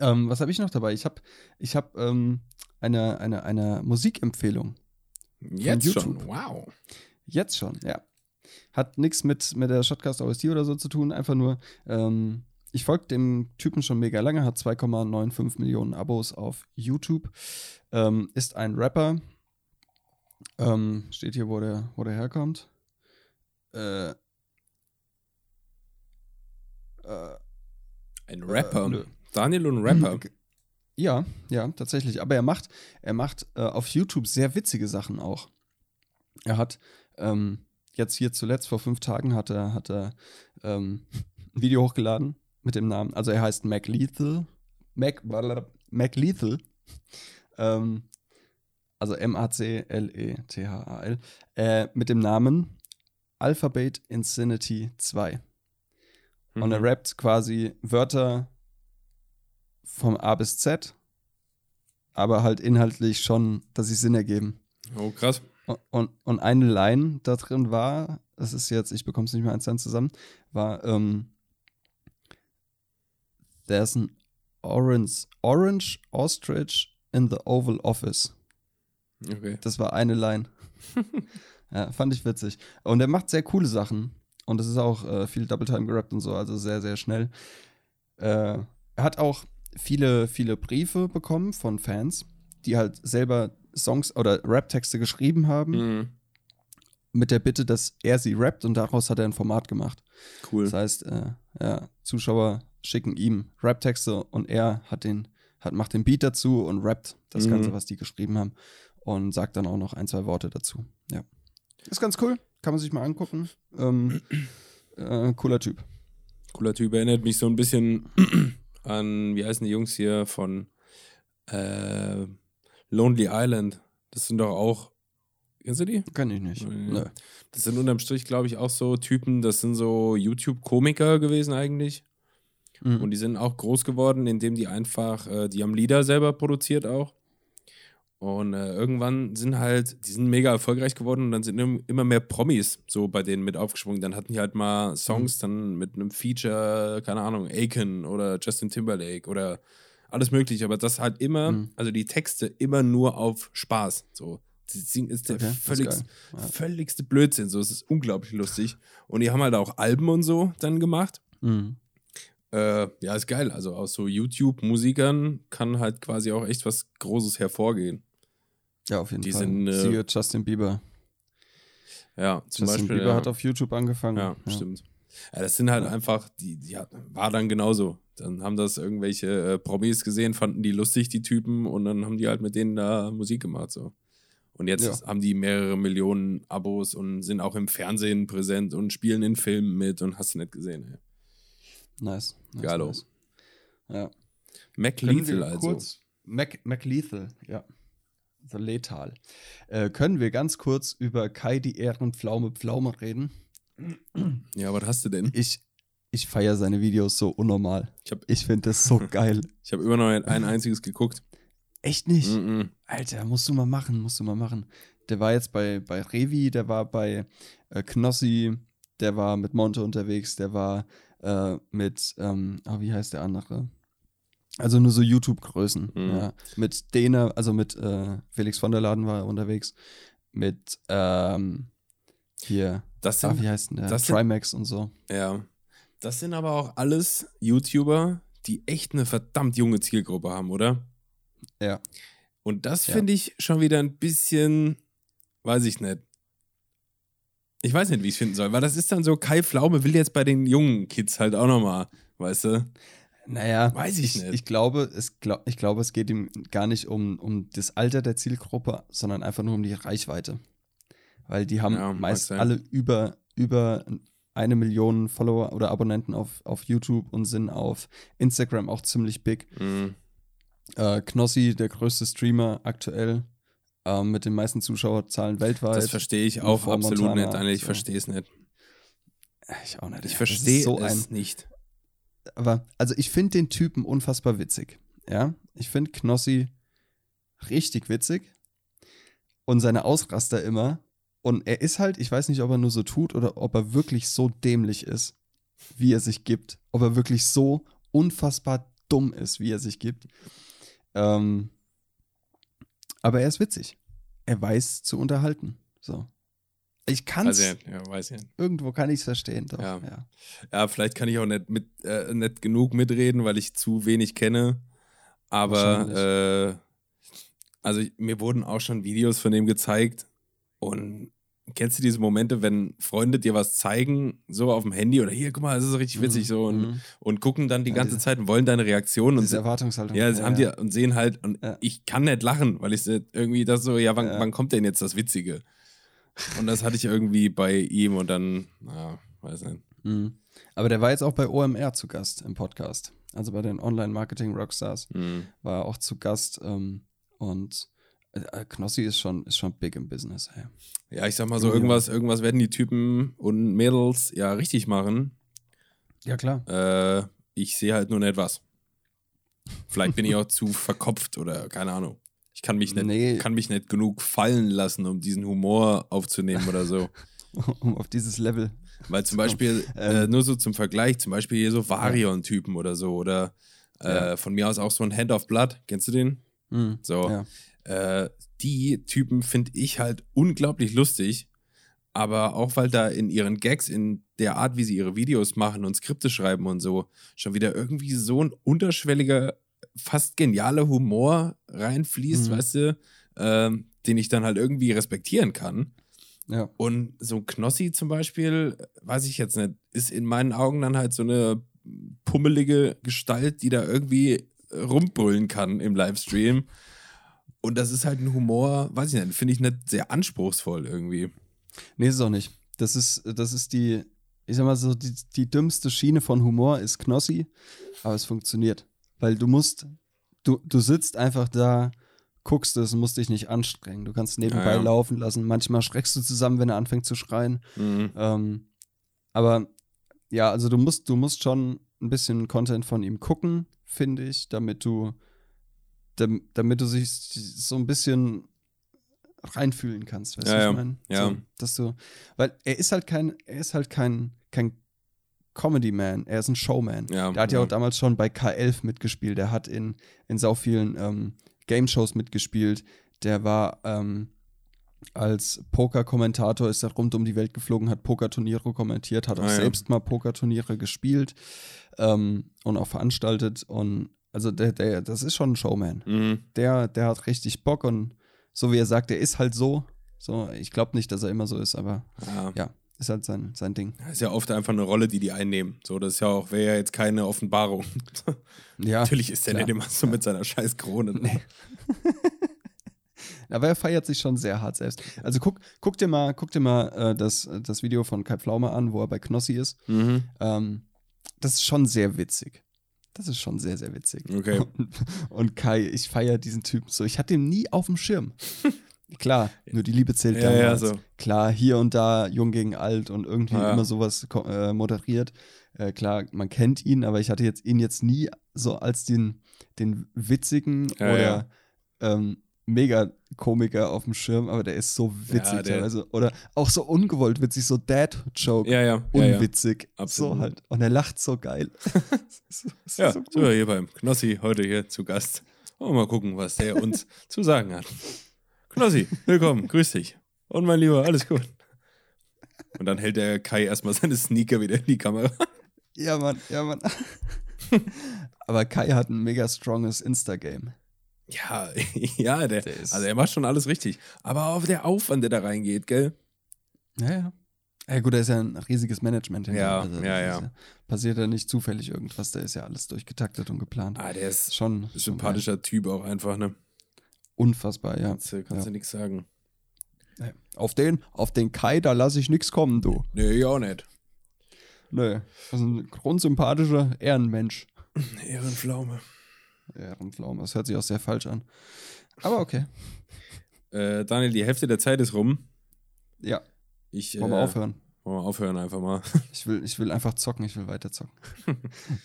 S2: Ähm, was habe ich noch dabei? Ich habe ich hab, ähm, eine, eine, eine Musikempfehlung.
S3: Jetzt
S2: YouTube.
S3: schon. Wow.
S2: Jetzt schon, ja. Hat nichts mit, mit der Shotcast OST oder so zu tun, einfach nur, ähm, ich folge dem Typen schon mega lange, hat 2,95 Millionen Abos auf YouTube, ähm, ist ein Rapper, ähm, steht hier, wo der, wo der herkommt. Äh, äh,
S3: Ein Rapper.
S2: Äh.
S3: Daniel und Rapper.
S2: Ja, ja, tatsächlich. Aber er macht, er macht äh, auf YouTube sehr witzige Sachen auch. Er hat ähm, jetzt hier zuletzt vor fünf Tagen hat er, hat er ähm, ein Video hochgeladen mit dem Namen, also er heißt Mac Lethal. Mac, Mac Lethal. Ähm, also M-A-C-L-E-T-H-A-L. Äh, mit dem Namen Alphabet Insanity 2. Und er
S3: Mhm.
S2: rappt quasi Wörter vom A bis Z, aber halt inhaltlich schon, dass sie Sinn ergeben.
S3: Oh, krass.
S2: Und, und, und eine Line da drin war, das ist jetzt, ich bekomme es nicht mehr eins zusammen, war, ähm, There's an orange, orange ostrich in the Oval Office.
S3: Okay.
S2: Das war eine Line. ja, fand ich witzig. Und er macht sehr coole Sachen. Und es ist auch äh, viel Double Time gerappt und so, also sehr, sehr schnell. Äh, er hat auch viele, viele Briefe bekommen von Fans, die halt selber Songs oder Rap-Texte geschrieben haben,
S3: Mhm.
S2: mit der Bitte, dass er sie rappt und daraus hat er ein Format gemacht.
S3: Cool.
S2: Das heißt, äh, ja, Zuschauer schicken ihm Rap-Texte und er hat den, hat, macht den Beat dazu und rappt das
S3: Mhm.
S2: Ganze, was die geschrieben haben und sagt dann auch noch ein, zwei Worte dazu. Ja. Ist ganz cool, kann man sich mal angucken. Ähm, äh, cooler Typ.
S3: Cooler Typ, erinnert mich so ein bisschen an, wie heißen die Jungs hier von äh, Lonely Island. Das sind doch auch, kennst du die?
S2: Kann ich nicht.
S3: Nee. Das sind unterm Strich, glaube ich, auch so Typen, das sind so YouTube-Komiker gewesen eigentlich.
S2: Mhm.
S3: Und die sind auch groß geworden, indem die einfach, äh, die haben Lieder selber produziert auch. Und äh, irgendwann sind halt, die sind mega erfolgreich geworden und dann sind im- immer mehr Promis so bei denen mit aufgesprungen. Dann hatten die halt mal Songs dann mit einem Feature, keine Ahnung, Aiken oder Justin Timberlake oder alles mögliche. Aber das halt immer,
S2: Mhm.
S3: also die Texte immer nur auf Spaß. So. Das Ding ist der
S2: Okay, das ist. Ja.
S3: völligste Blödsinn. So, es ist unglaublich lustig. Und die haben halt auch Alben und so dann gemacht.
S2: Mhm.
S3: Äh, ja, ist geil. Also aus so YouTube-Musikern kann halt quasi auch echt was Großes hervorgehen.
S2: Ja, auf jeden
S3: Die
S2: Fall.
S3: sind, äh,
S2: Siehe Justin Bieber.
S3: Ja, zum
S2: Justin
S3: Beispiel.
S2: Bieber
S3: ja.
S2: hat auf YouTube angefangen.
S3: ja, stimmt. Ja, das sind halt einfach, die, die hat, war dann genauso. Dann haben das irgendwelche äh, Promis gesehen, fanden die lustig, die Typen, und dann haben die halt mit denen da Musik gemacht. So. Und jetzt
S2: Ja.
S3: haben die mehrere Millionen Abos und sind auch im Fernsehen präsent und spielen in Filmen mit und hast du nicht gesehen. Ey.
S2: Nice. nice
S3: Geilo.
S2: nice. Ja.
S3: Mac Lethal also.
S2: kurz, Mac, Mac Lethal, ja. So letal. Äh, können wir ganz kurz über Kai die Ehrenpflaume Pflaume reden?
S3: Ja, was hast du denn?
S2: Ich, ich feiere seine Videos so unnormal.
S3: Ich habe
S2: Ich finde das so geil.
S3: ich hab immer noch ein, ein einziges geguckt.
S2: Echt nicht?
S3: Mhm.
S2: Alter, musst du mal machen, musst du mal machen. Der war jetzt bei, bei Revi, der war bei äh, Knossi, der war mit Monte unterwegs, der war äh, mit, ähm, oh, wie heißt der andere? Also nur so YouTube-Größen.
S3: Mhm.
S2: Ja. Mit Dena, also mit äh, Felix von der Laden war er unterwegs. Mit ähm, hier,
S3: Das
S2: ah,
S3: sind
S2: wie heißt denn der?
S3: das sind-
S2: Trimax und so.
S3: Ja. Das sind aber auch alles YouTuber, die echt eine verdammt junge Zielgruppe haben, oder?
S2: Ja.
S3: Und das
S2: Ja.
S3: finde ich schon wieder ein bisschen, weiß ich nicht. Ich weiß nicht, wie ich es finden soll, weil das ist dann so, Kai Pflaume will jetzt bei den jungen Kids halt auch nochmal, weißt du?
S2: Naja,
S3: Weiß ich nicht.
S2: Ich glaube, es, glaub, ich glaube, es geht ihm gar nicht um, um das Alter der Zielgruppe, sondern einfach nur um die Reichweite. Weil die haben
S3: Ja,
S2: meist
S3: sein.
S2: alle über, über eine Million Follower oder Abonnenten auf, auf YouTube und sind auf Instagram auch ziemlich big.
S3: Mhm.
S2: Äh, Knossi, der größte Streamer aktuell, ähm, mit den meisten Zuschauerzahlen weltweit.
S3: Das verstehe ich auch absolut
S2: Montana,
S3: nicht, Daniel. Ich
S2: so.
S3: verstehe es nicht.
S2: ich auch nicht.
S3: Ich verstehe
S2: so
S3: es
S2: ein
S3: nicht.
S2: Aber also ich finde den Typen unfassbar witzig. Ja, ich finde Knossi richtig witzig und seine Ausraster immer. Und er ist halt, ich weiß nicht, ob er nur so tut oder ob er wirklich so dämlich ist, wie er sich gibt. Ob er wirklich so unfassbar dumm ist, wie er sich gibt. Ähm, aber er ist witzig. Er weiß zu unterhalten. So. Ich kann es,
S3: ja,
S2: irgendwo kann ich es verstehen. Doch.
S3: Ja.
S2: Ja.
S3: Ja, vielleicht kann ich auch nicht, mit, äh, nicht genug mitreden, weil ich zu wenig kenne. Aber äh, also ich- mir wurden auch schon Videos von dem gezeigt. Und kennst du diese Momente, wenn Freunde dir was zeigen, so auf dem Handy oder hier, guck mal, das ist richtig witzig so und,
S2: Mhm.
S3: und gucken dann die
S2: Ja,
S3: ganze
S2: diese-
S3: Zeit und wollen deine Reaktion und
S2: Erwartungshaltung.
S3: ja, sie haben die und sehen halt und ich kann nicht lachen, weil ich irgendwie das so, ja, wann,
S2: Ja.
S3: wann kommt denn jetzt das Witzige? Und das hatte ich irgendwie bei ihm und dann, na, weiß nicht.
S2: Mhm. Aber der war jetzt auch bei OMR zu Gast im Podcast. Also bei den Online-Marketing-Rockstars
S3: Hm.
S2: war er auch zu Gast. Ähm, und äh, Knossi ist schon, ist schon big im Business. Ey.
S3: Ja, ich sag mal so,
S2: Junge,
S3: irgendwas, irgendwas werden die Typen und Mädels ja richtig machen.
S2: Ja, klar.
S3: Äh, ich sehe halt nur nicht was. Vielleicht bin ich auch zu verkopft oder keine Ahnung. Ich kann mich nicht,
S2: Nee.
S3: kann mich nicht genug fallen lassen, um diesen Humor aufzunehmen oder so.
S2: um auf dieses Level.
S3: Weil zum Beispiel,
S2: Ähm.
S3: äh, nur so zum Vergleich, zum Beispiel hier so Varion-Typen oder so oder äh,
S2: Ja.
S3: von mir aus auch so ein Hand of Blood. Kennst du den?
S2: Mhm.
S3: So.
S2: Ja.
S3: Äh, die Typen finde ich halt unglaublich lustig. Aber auch weil da in ihren Gags, in der Art, wie sie ihre Videos machen und Skripte schreiben und so, schon wieder irgendwie so ein unterschwelliger, fast genialer Humor reinfließt,
S2: Mhm.
S3: weißt du? ähm, den ich dann halt irgendwie respektieren kann.
S2: Ja.
S3: Und so ein Knossi zum Beispiel, weiß ich jetzt nicht, ist in meinen Augen dann halt so eine pummelige Gestalt, die da irgendwie rumbrüllen kann im Livestream. Und das ist halt ein Humor, weiß ich nicht, finde ich nicht sehr anspruchsvoll irgendwie.
S2: Nee, ist es auch nicht. Das ist, das ist die, ich sag mal so, die, die dümmste Schiene von Humor ist Knossi, aber es funktioniert. Weil du musst, du, du sitzt einfach da, guckst es musst dich nicht anstrengen. Du kannst nebenbei
S3: Ja, ja.
S2: laufen lassen. Manchmal schreckst du zusammen, wenn er anfängt zu schreien.
S3: Mhm.
S2: Ähm, aber ja, also du musst, du musst schon ein bisschen Content von ihm gucken, finde ich, damit du, dam- damit du sich so ein bisschen reinfühlen kannst, weißt
S3: Ja,
S2: du, was
S3: ja.
S2: ich meine?
S3: Ja.
S2: So, dass du, weil er ist halt kein, er ist halt kein, kein Comedy-Man, er ist ein Showman.
S3: Ja,
S2: Der hat ja
S3: ja.
S2: auch damals schon bei K11 mitgespielt, der hat in, in sau vielen ähm, Game-Shows mitgespielt, der war ähm, als Poker-Kommentator, ist er rund um die Welt geflogen, hat Pokerturniere kommentiert, hat auch
S3: Ah, ja.
S2: selbst mal Pokerturniere gespielt ähm, und auch veranstaltet und also der, der, das ist schon ein Showman.
S3: Mhm.
S2: Der, der hat richtig Bock und so wie er sagt, der ist halt so. So, ich glaube nicht, dass er immer so ist, aber
S3: Ja.
S2: ja, ist halt sein, sein Ding.
S3: Das ist ja oft einfach eine Rolle, die die einnehmen. So, das ist ja auch, wäre ja jetzt keine Offenbarung.
S2: Ja,
S3: Natürlich ist der nicht immer so mit seiner scheiß Krone.
S2: Nee. Aber er feiert sich schon sehr hart selbst. Also guck, guck dir mal, guck dir mal äh, das, das Video von Kai Pflaume an, wo er bei Knossi ist.
S3: Mhm.
S2: Ähm, das ist schon sehr witzig. Das ist schon sehr, sehr witzig.
S3: Okay.
S2: Und, und Kai, ich feiere diesen Typen so. Ich hatte ihn nie auf dem Schirm. Klar, nur die Liebe zählt
S3: Ja, ja,
S2: damals.
S3: so.
S2: Klar, hier und da jung gegen alt und irgendwie
S3: Ja.
S2: immer sowas äh, moderiert. Äh, klar, man kennt ihn, aber ich hatte jetzt ihn jetzt nie so als den, den witzigen
S3: Ja,
S2: oder
S3: ja.
S2: Ähm, Mega-Komiker auf dem Schirm, aber der ist so witzig
S3: Ja,
S2: teilweise. Oder auch so ungewollt witzig, so Dad-Joke.
S3: Ja, ja. Ja, ja.
S2: Unwitzig.
S3: Absolut.
S2: So halt. Und er lacht so geil.
S3: Ja,
S2: so gut.
S3: hier beim Knossi heute hier zu Gast. Wollen wir mal gucken, was der uns zu sagen hat. Knossi, willkommen, grüß dich. Und mein Lieber, alles gut. Und dann hält der Kai erstmal seine Sneaker wieder in die Kamera.
S2: Ja, Mann, ja, Mann. aber Kai hat ein mega stronges Insta-Game.
S3: Ja, ja, der,
S2: Der ist-
S3: also er macht schon alles richtig. Aber auch der Aufwand, der da reingeht, gell?
S2: Ja, ja. Ja, gut, da ist ja ein riesiges Management hinter.
S3: Ja,
S2: Also,
S3: ja, ja.
S2: Passiert ja nicht zufällig irgendwas, da ist ja alles durchgetaktet und geplant.
S3: Ah, der ist
S2: Schon
S3: ein
S2: schon
S3: sympathischer Typ auch einfach, ne?
S2: Unfassbar, ja.
S3: Kannst, du- kannst
S2: ja.
S3: du nichts sagen.
S2: Auf den, auf den Kai, da lasse ich nichts kommen, du.
S3: Nee, ich auch nicht.
S2: Nö. Das ist ein grundsympathischer Ehrenmensch.
S3: Ehrenpflaume.
S2: Ehrenpflaume. Das hört sich auch sehr falsch an. Aber okay.
S3: Äh, Daniel, die Hälfte der Zeit ist rum.
S2: Ja,
S3: Ich,
S2: wollen wir
S3: äh,
S2: aufhören.
S3: Wollen wir aufhören einfach mal.
S2: Ich will, ich will einfach zocken, ich will weiter zocken.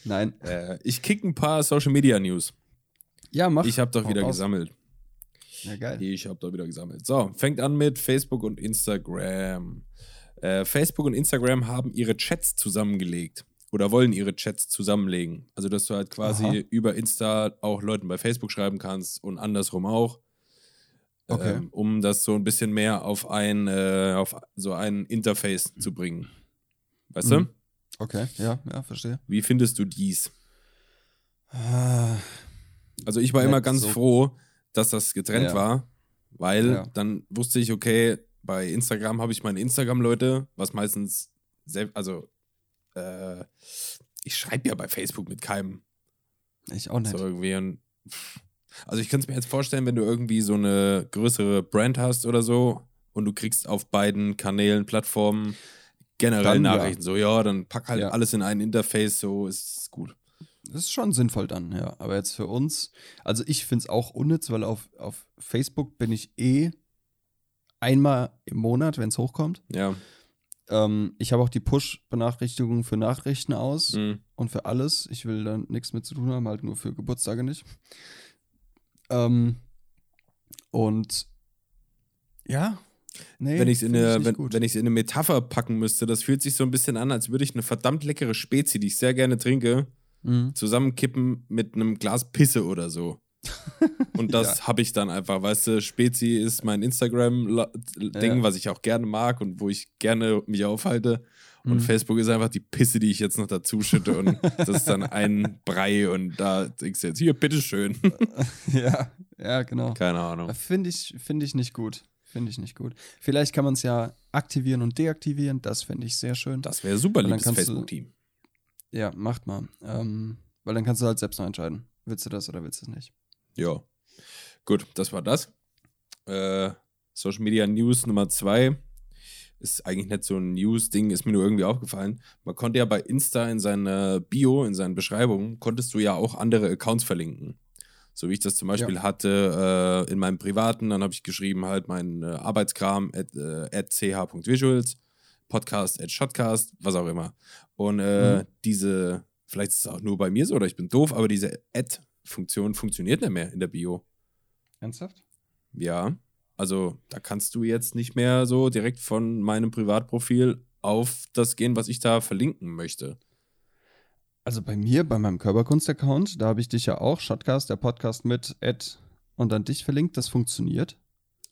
S2: Nein.
S3: Äh, ich kick ein paar Social Media News.
S2: Ja, mach.
S3: Ich habe doch
S2: Hau
S3: wieder
S2: raus.
S3: gesammelt.
S2: Ja, geil.
S3: Ich habe doch wieder gesammelt. So, fängt an mit Facebook und Instagram. Äh, Facebook und Instagram haben ihre Chats zusammengelegt oder wollen ihre Chats zusammenlegen. Also, dass du halt quasi
S2: Aha.
S3: über Insta auch Leuten bei Facebook schreiben kannst und andersrum auch.
S2: Okay.
S3: Ähm, um das so ein bisschen mehr auf ein, äh, auf so ein Interface zu bringen. Weißt
S2: Mhm.
S3: du?
S2: Okay, ja, ja, verstehe.
S3: Wie findest du dies?
S2: Ah,
S3: Also ich war immer ganz
S2: so-
S3: froh, dass das getrennt
S2: Ja.
S3: war, weil
S2: Ja.
S3: dann wusste ich, okay, bei Instagram habe ich meine Instagram-Leute, was meistens, selbst, also äh, ich schreibe ja bei Facebook mit keinem
S2: Ich auch nicht.
S3: so irgendwie. Und, also ich kann es mir jetzt vorstellen, wenn du irgendwie so eine größere Brand hast oder so und du kriegst auf beiden Kanälen, Plattformen generell
S2: Dann ja.
S3: Nachrichten, so ja, dann pack halt
S2: Ja.
S3: alles in ein Interface, so ist gut.
S2: Das ist schon sinnvoll dann, ja. Aber jetzt für uns, also ich finde es auch unnütz, weil auf, auf Facebook bin ich eh einmal im Monat, wenn es hochkommt.
S3: Ja.
S2: Ähm, ich habe auch die Push-Benachrichtigungen für Nachrichten aus
S3: Mhm.
S2: und für alles. Ich will da nichts mit zu tun haben, halt nur für Geburtstage nicht. Ähm, und ja, nee,
S3: wenn ich es in, eine- wenn, wenn in eine Metapher packen müsste, das fühlt sich so ein bisschen an, als würde ich eine verdammt leckere Spezi, die ich sehr gerne trinke,
S2: Mhm.
S3: zusammenkippen mit einem Glas Pisse oder so. Und das
S2: Ja.
S3: habe ich dann einfach, weißt du, Spezi ist mein Instagram-Ding,
S2: Ja.
S3: was ich auch gerne mag und wo ich gerne mich aufhalte. Und
S2: Mhm.
S3: Facebook ist einfach die Pisse, die ich jetzt noch dazu schütte. Und das ist dann ein Brei und da denkst du jetzt, hier, bitteschön.
S2: ja, ja, genau.
S3: Keine Ahnung.
S2: Finde ich, finde ich nicht gut. Finde ich nicht gut. Vielleicht kann man es ja aktivieren und deaktivieren. Das fände ich sehr schön.
S3: Das wäre super, liebes Facebook-Team.
S2: Ja, macht mal. Ähm, weil dann kannst du halt selbst noch entscheiden. Willst du das oder willst du es nicht?
S3: Ja. Gut, das war das. Äh, Social Media News Nummer zwei ist eigentlich nicht so ein News-Ding, ist mir nur irgendwie aufgefallen. Man konnte ja bei Insta in seiner Bio, in seinen Beschreibungen, konntest du ja auch andere Accounts verlinken. So wie ich das zum Beispiel hatte äh, in meinem privaten, dann habe ich geschrieben halt meinen äh, Arbeitskram at, äh, at ch.visuals, Podcast at Shotcast, was auch immer. Und äh,
S2: Mhm.
S3: diese, vielleicht ist es auch nur bei mir so oder ich bin doof, aber diese Ad-Funktion funktioniert nicht mehr in der Bio.
S2: Ernsthaft?
S3: Ja, also da kannst du jetzt nicht mehr so direkt von meinem Privatprofil auf das gehen, was ich da verlinken möchte.
S2: Also bei mir, bei meinem Körperkunst-Account, da habe ich dich ja auch, Shotcast, der Podcast mit Ed und dann dich verlinkt. Das funktioniert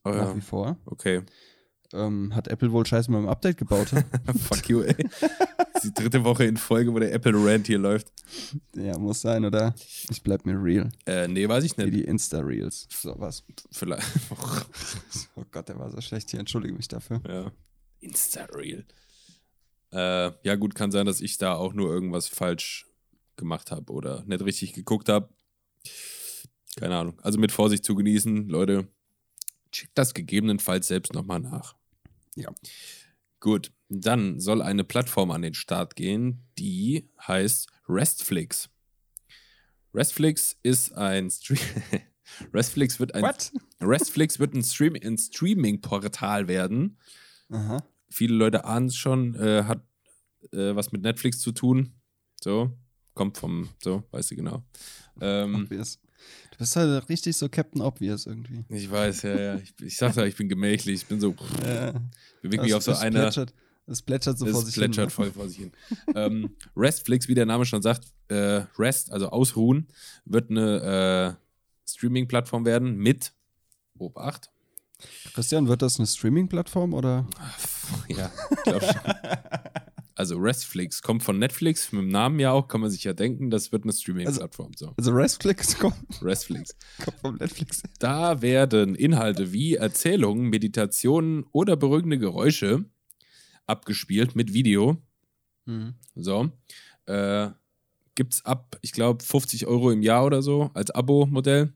S3: Oh,
S2: nach
S3: ja.
S2: wie vor.
S3: Okay.
S2: Ähm, hat Apple wohl scheiße mit dem Update gebaut.
S3: Fuck you, ey. Das ist die dritte Woche in Folge, wo der Apple Rant hier läuft.
S2: ja, muss sein, oder? Ich bleib mir real.
S3: Äh, nee, weiß ich
S2: Wie
S3: nicht.
S2: die Insta-Reels. So was.
S3: Vielleicht.
S2: Oh Gott, der war so schlecht hier. Entschuldige mich dafür.
S3: ja. Insta-Reel. Äh, ja, gut, kann sein, dass ich da auch nur irgendwas falsch gemacht habe oder nicht richtig geguckt habe. Keine Ahnung. Also mit Vorsicht zu genießen, Leute. Checkt das gegebenenfalls selbst nochmal nach.
S2: Ja.
S3: Gut, dann soll eine Plattform an den Start gehen, die heißt Restflix. Restflix ist ein Stream. Restflix wird ein
S2: What?
S3: Restflix wird ein, Stream ein Streaming-Portal werden.
S2: Aha.
S3: Viele Leute ahnen es schon, äh, hat äh, was mit Netflix zu tun. So, kommt vom, so, weißt du genau. Ähm,
S2: Obvious. Du bist halt richtig so Captain Obvious irgendwie.
S3: ich weiß, ja, ja. Ich, ich sag ja, ich bin gemächlich. Ich bin so,
S2: Ja.
S3: bewege mich auf so einer.
S2: Plätschert, das plätschert so vor
S3: Es
S2: sich
S3: plätschert
S2: hin. ne?
S3: voll vor sich hin. ähm, Restflix, wie der Name schon sagt, äh, Rest, also ausruhen, wird eine äh, Streaming-Plattform werden mit Obacht.
S2: Christian, wird das eine Streaming-Plattform oder?
S3: Ja, glaub schon. Also Restflix kommt von Netflix, mit dem Namen ja auch, kann man sich ja denken, das wird eine Streaming-Plattform. So,
S2: Also Restflix kommt,
S3: Restflix.
S2: kommt vom Netflix.
S3: Da werden Inhalte wie Erzählungen, Meditationen oder beruhigende Geräusche abgespielt mit Video.
S2: Mhm.
S3: So. Äh, gibt's ab, ich glaube, 50 Euro im Jahr oder so als Abo-Modell.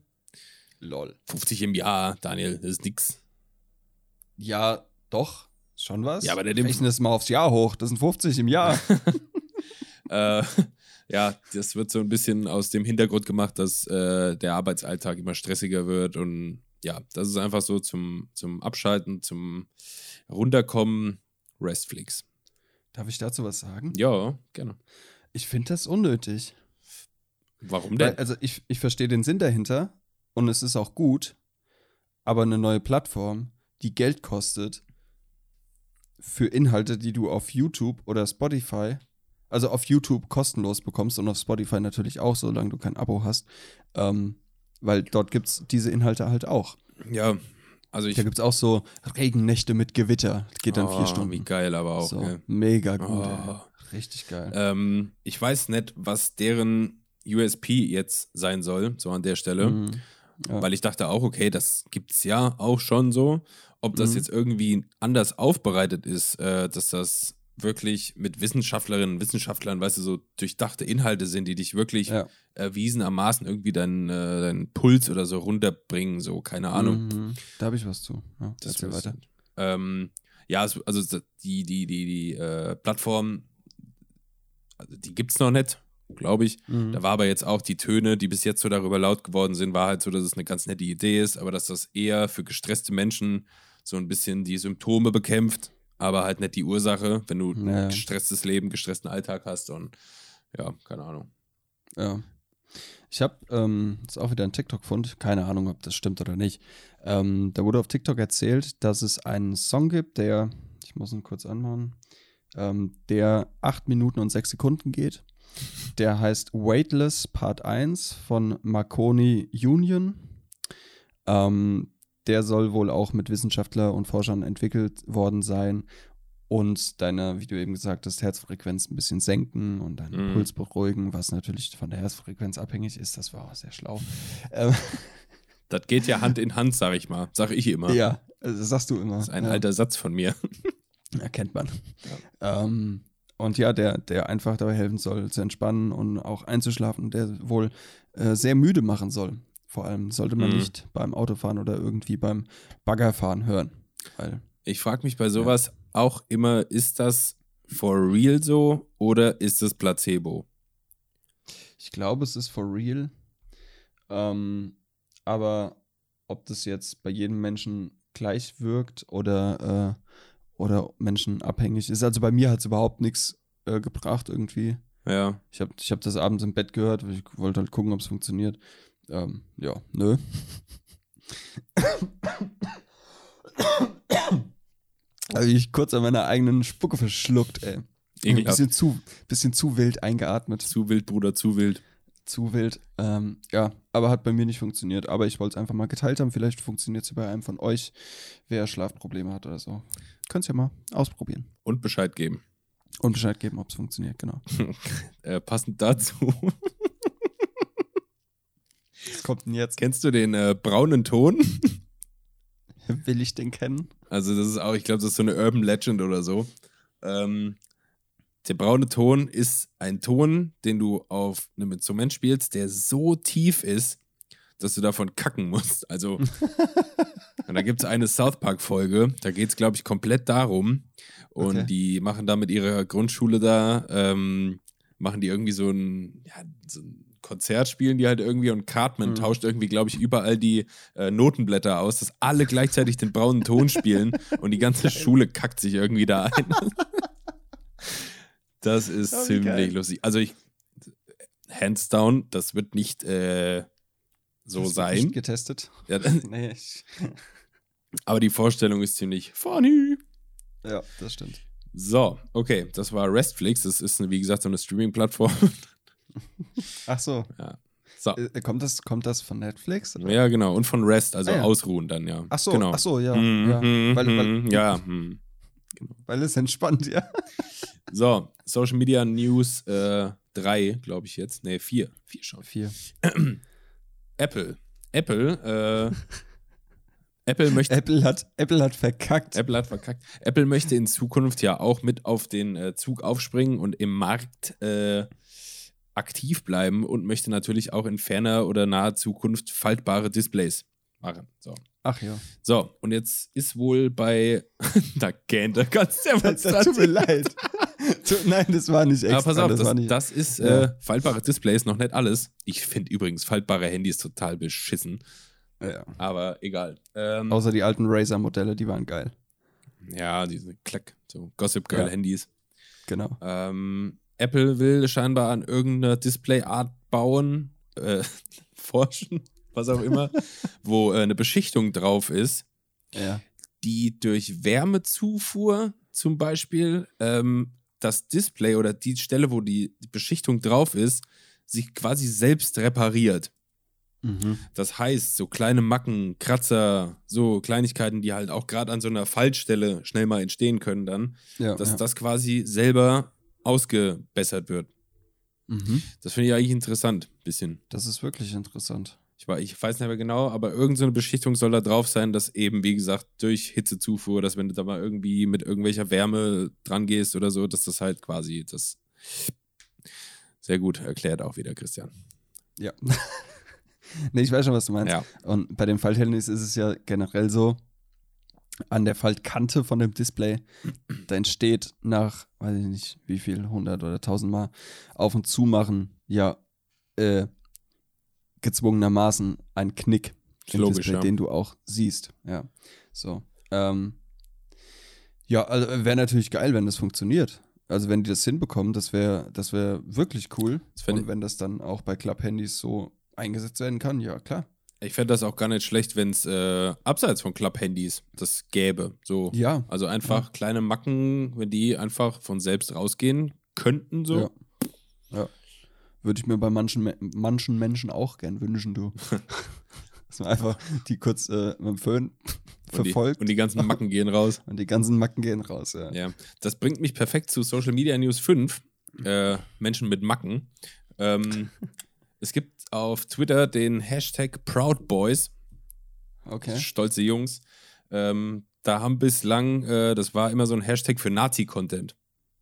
S2: Lol.
S3: 50 im Jahr, Daniel, das ist nix.
S2: Ja, doch. Schon was?
S3: Ja, aber der nimmt-
S2: es mal aufs Jahr hoch. Das sind 50 im Jahr.
S3: Äh, ja, das wird so ein bisschen aus dem Hintergrund gemacht, dass äh, der Arbeitsalltag immer stressiger wird und ja, das ist einfach so zum, zum Abschalten, zum Runterkommen, Restflix.
S2: Darf ich dazu was sagen?
S3: Ja, gerne.
S2: Ich finde das unnötig.
S3: Warum
S2: Weil,
S3: denn?
S2: also ich, ich verstehe den Sinn dahinter und es ist auch gut, aber eine neue Plattform, die Geld kostet für Inhalte, die du auf YouTube oder Spotify, also auf YouTube kostenlos bekommst und auf Spotify natürlich auch, solange du kein Abo hast, ähm, weil dort gibt es diese Inhalte halt auch.
S3: Ja, also ich.
S2: Da gibt es auch so Regennächte mit Gewitter. Geht dann
S3: Oh,
S2: vier Stunden.
S3: Wie geil, aber auch.
S2: so, mega gut.
S3: Oh.
S2: Richtig geil.
S3: Ähm, ich weiß nicht, was deren USP jetzt sein soll, so an der Stelle.
S2: Mhm. Ja.
S3: Weil ich dachte auch, okay, das gibt's ja auch schon so. Ob das
S2: Mhm.
S3: jetzt irgendwie anders aufbereitet ist, äh, dass das wirklich mit Wissenschaftlerinnen und Wissenschaftlern, weißt du, so durchdachte Inhalte sind, die dich wirklich
S2: Ja.
S3: erwiesenermaßen irgendwie deinen, äh, deinen Puls oder so runterbringen, so, keine Ahnung.
S2: Mhm. Da habe ich was zu. Ja,
S3: Das
S2: erzähl weiter.
S3: Ähm, ja, also, die, die, die, die äh, Plattform, also die gibt's noch nicht, glaube ich.
S2: Mhm.
S3: Da war aber jetzt auch die Töne, die bis jetzt so darüber laut geworden sind, war halt so, dass es eine ganz nette Idee ist, aber dass das eher für gestresste Menschen so ein bisschen die Symptome bekämpft, aber halt nicht die Ursache, wenn du
S2: Ja.
S3: ein gestresstes Leben, gestressten Alltag hast und ja, keine Ahnung.
S2: Ja. Ich habe, ähm, das ist auch wieder ein TikTok-Fund, keine Ahnung, ob das stimmt oder nicht. Ähm, da wurde auf TikTok erzählt, dass es einen Song gibt, der, ich muss ihn kurz anmachen, ähm, der 8 Minuten und 6 Sekunden geht. Der heißt Weightless Part 1 von Marconi Union. Ähm, der soll wohl auch mit Wissenschaftler und Forschern entwickelt worden sein und deine, wie du eben gesagt hast, Herzfrequenz ein bisschen senken und deinen
S3: Mhm.
S2: Puls beruhigen, was natürlich von der Herzfrequenz abhängig ist. Das war auch sehr schlau. Ähm,
S3: Das geht ja Hand in Hand, sag ich mal. Sag ich immer.
S2: ja, das sagst du immer.
S3: Das ist ein
S2: ja.
S3: alter Satz von mir.
S2: Erkennt man. Ähm, und ja, der, der einfach dabei helfen soll, zu entspannen und auch einzuschlafen, der wohl äh, sehr müde machen soll. Vor allem sollte man
S3: Mhm.
S2: nicht beim Autofahren oder irgendwie beim Baggerfahren hören. Weil,
S3: Ich frage mich bei sowas auch immer, ist das for real so oder ist es Placebo?
S2: ich glaube, es ist for real. Ähm, aber ob das jetzt bei jedem Menschen gleich wirkt oder, äh, oder menschenabhängig ist. Also bei mir hat es überhaupt nichts äh, gebracht irgendwie.
S3: Ja.
S2: Ich habe ich hab das abends im Bett gehört, weil ich wollte halt gucken, ob es funktioniert. Ähm, ja, nö. Habe ich kurz an meiner eigenen Spucke verschluckt, ey. Ein bisschen zu, bisschen zu wild eingeatmet.
S3: Zu wild, Bruder, zu wild.
S2: Zu wild. Ähm, ja, aber hat bei mir nicht funktioniert. Aber ich wollte es einfach mal geteilt haben. Vielleicht funktioniert es ja bei einem von euch, wer Schlafprobleme hat oder so. Könnt ihr ja mal ausprobieren.
S3: Und Bescheid geben.
S2: Und Bescheid geben, ob es funktioniert, genau.
S3: Äh, passend dazu.
S2: Was kommt denn jetzt?
S3: Kennst du den äh, braunen Ton?
S2: Will ich den kennen?
S3: Also, das ist auch, ich glaube, das ist so eine Urban Legend oder so. Ähm, der braune Ton ist ein Ton, den du auf einem Instrument spielst, der so tief ist, dass du davon kacken musst. Also, und da gibt es eine South Park-Folge, da geht es, glaube ich, komplett darum. Und
S2: Okay.
S3: die machen da mit ihrer Grundschule da, ähm, machen die irgendwie so ein, ja, so ein Konzert, spielen die halt irgendwie und Cartman
S2: Mhm.
S3: tauscht irgendwie, glaube ich, überall die äh, Notenblätter aus, dass alle gleichzeitig den braunen Ton spielen und die ganze Schule kackt sich irgendwie da ein. Das ist
S2: Oh,
S3: ziemlich
S2: geil.
S3: lustig. Also ich, hands down, das wird nicht äh, so
S2: Hast du nicht
S3: sein.
S2: getestet?
S3: Ja,
S2: Nee,
S3: aber die Vorstellung ist ziemlich funny.
S2: ja, das stimmt.
S3: So, okay, das war Restflix. Das ist, wie gesagt, so eine Streaming-Plattform.
S2: Ach so.
S3: So.
S2: Äh, kommt, das, kommt das von Netflix? oder?
S3: Ja, genau. Und von Rest, also
S2: Ah, ja.
S3: ausruhen dann, ja.
S2: Ach so,
S3: genau.
S2: ach so, ja.
S3: Mhm,
S2: ja.
S3: mhm,
S2: Weil, weil,
S3: mhm, ja. mhm.
S2: weil es entspannt, ja.
S3: So, Social Media News 3, glaube ich jetzt. Nee, 4. 4 schon.
S2: Vier.
S3: Apple. Apple, äh, Apple möchte.
S2: Apple hat, Apple hat verkackt.
S3: Apple hat verkackt. Apple möchte in Zukunft ja auch mit auf den äh, Zug aufspringen und im Markt äh, aktiv bleiben und möchte natürlich auch in ferner oder naher Zukunft faltbare Displays machen. So.
S2: Ach ja.
S3: So, und jetzt ist wohl bei. da gähnt er ganz
S2: Das,
S3: demonstrativ.
S2: tut mir leid. Nein, das war nicht extra.
S3: Aber pass auf,
S2: das,
S3: das,
S2: nicht.
S3: das ist
S2: Ja.
S3: äh, faltbare Displays noch nicht alles. Ich finde übrigens faltbare Handys total beschissen,
S2: ja.
S3: aber egal. Ähm,
S2: Außer die alten Razer-Modelle, die waren geil.
S3: ja, diese Klack, so Gossip Girl
S2: Ja.
S3: Handys.
S2: Genau.
S3: Ähm, Apple will scheinbar an irgendeiner Displayart bauen, äh, forschen, was auch immer, wo äh, eine Beschichtung drauf ist,
S2: Ja.
S3: die durch Wärmezufuhr zum Beispiel ähm, das Display oder die Stelle, wo die Beschichtung drauf ist, sich quasi selbst repariert.
S2: Mhm.
S3: Das heißt, so kleine Macken, Kratzer, so Kleinigkeiten, die halt auch gerade an so einer Fallstelle schnell mal entstehen können dann,
S2: Ja,
S3: dass
S2: ja.
S3: das quasi selber ausgebessert wird.
S2: Mhm.
S3: Das finde ich eigentlich interessant, bisschen.
S2: das ist wirklich interessant.
S3: Ich, war, ich weiß nicht mehr genau, aber irgendeine so eine Beschichtung soll da drauf sein, dass eben, wie gesagt, durch Hitzezufuhr, dass wenn du da mal irgendwie mit irgendwelcher Wärme dran gehst oder so, dass das halt quasi das sehr gut erklärt auch wieder, Christian.
S2: Ja. nee, ich weiß schon, was du meinst.
S3: Ja.
S2: Und bei den Falthandys ist es ja generell so, an der Faltkante von dem Display, da entsteht nach, weiß ich nicht, wie viel, 100 oder 1000 Mal auf und zu machen, ja, äh, gezwungenermaßen ein Knick im
S3: Logisch,
S2: Display,
S3: ja.
S2: den du auch siehst. Ja, so. Ähm, ja, also wäre natürlich geil, wenn das funktioniert. Also wenn die das hinbekommen, das wäre das wär wirklich cool.
S3: Das
S2: Und wenn das dann auch bei Club-Handys so eingesetzt werden kann, ja klar.
S3: Ich fände das auch gar nicht schlecht, wenn es äh, abseits von Club-Handys das gäbe. So.
S2: Ja,
S3: Also einfach kleine Macken, wenn die einfach von selbst rausgehen könnten, so.
S2: Ja. Ja. Würde ich mir bei manchen, manchen Menschen auch gern wünschen, du. Dass man einfach die kurz äh, mit dem Föhn
S3: Und die,
S2: verfolgt
S3: und die ganzen Macken gehen raus.
S2: und die ganzen Macken gehen raus, ja.
S3: Ja, das bringt mich perfekt zu Social Media News 5. Äh, Menschen mit Macken. Ähm, es gibt auf Twitter den Hashtag Proud Boys,
S2: Okay.
S3: stolze Jungs. Ähm, da haben bislang, äh, das war immer so ein Hashtag für Nazi-Content.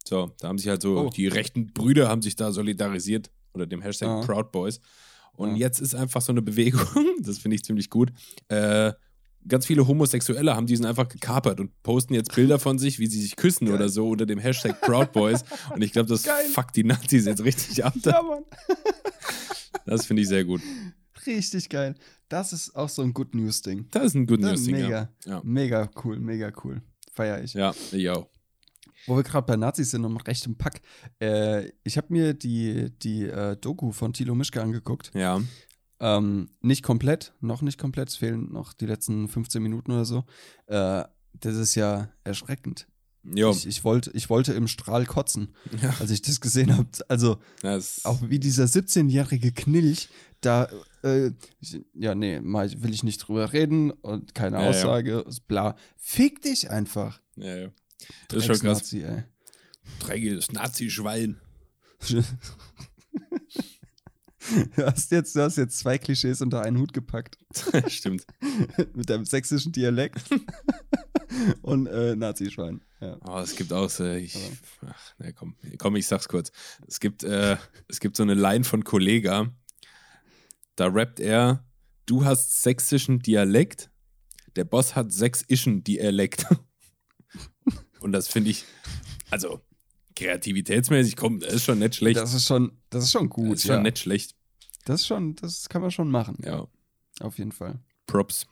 S3: So, da haben sich halt so
S2: Oh.
S3: die rechten Brüder haben sich da solidarisiert unter dem Hashtag
S2: Ah.
S3: Proud Boys. Und
S2: Ja.
S3: jetzt ist einfach so eine Bewegung, das finde ich ziemlich gut. Äh, ganz viele Homosexuelle haben diesen einfach gekapert und posten jetzt Bilder von sich, wie sie sich küssen oder so unter dem Hashtag Proud Boys. Und ich glaube, das
S2: Geil.
S3: fuckt die Nazis jetzt richtig ab.
S2: Ja, Mann.
S3: Das finde ich sehr gut.
S2: Richtig geil. Das ist auch so ein Good News-Ding.
S3: Das ist ein Good News Ding.
S2: mega.
S3: Ja. Ja.
S2: Mega cool, mega cool. Feier ich.
S3: ja, ich auch.
S2: Wo wir gerade bei Nazis sind und recht im Pack. Äh, ich habe mir die, die äh, Doku von Thilo Mischke angeguckt.
S3: Ja.
S2: Ähm, nicht komplett, noch nicht komplett. Es fehlen noch die letzten 15 Minuten oder so. Äh, das ist ja erschreckend.
S3: Jo.
S2: Ich, ich, wollte, ich wollte im Strahl kotzen,
S3: Ja.
S2: als ich das gesehen habe. Also
S3: Das,
S2: auch wie dieser 17-jährige Knilch da, äh, ich- ja, nee, mal will ich nicht drüber reden und keine
S3: Ja, ja.
S2: Aussage, bla. Fick dich einfach.
S3: ja, ja. Das ist schon krass.
S2: Ey.
S3: Dreckiges Nazi-Schwein.
S2: Du hast, jetzt, du hast jetzt zwei Klischees unter einen Hut gepackt.
S3: Stimmt.
S2: Mit deinem sächsischen Dialekt und äh, Nazi-Schwein. Ja.
S3: Oh, es gibt auch so, ich, ach, ne, komm, komm, ich sag's kurz. Es gibt, äh, es gibt so eine Line von Kollega, da rappt er, du hast sächsischen Dialekt, der Boss hat sächsischen Dialekt. Und das finde ich, also kreativitätsmäßig, komm, das ist schon nicht schlecht.
S2: Das ist schon, das ist schon gut.
S3: das ist schon
S2: ja.
S3: nicht schlecht.
S2: Das schon, das kann man schon machen.
S3: Ja,
S2: Auf jeden Fall.
S3: Props.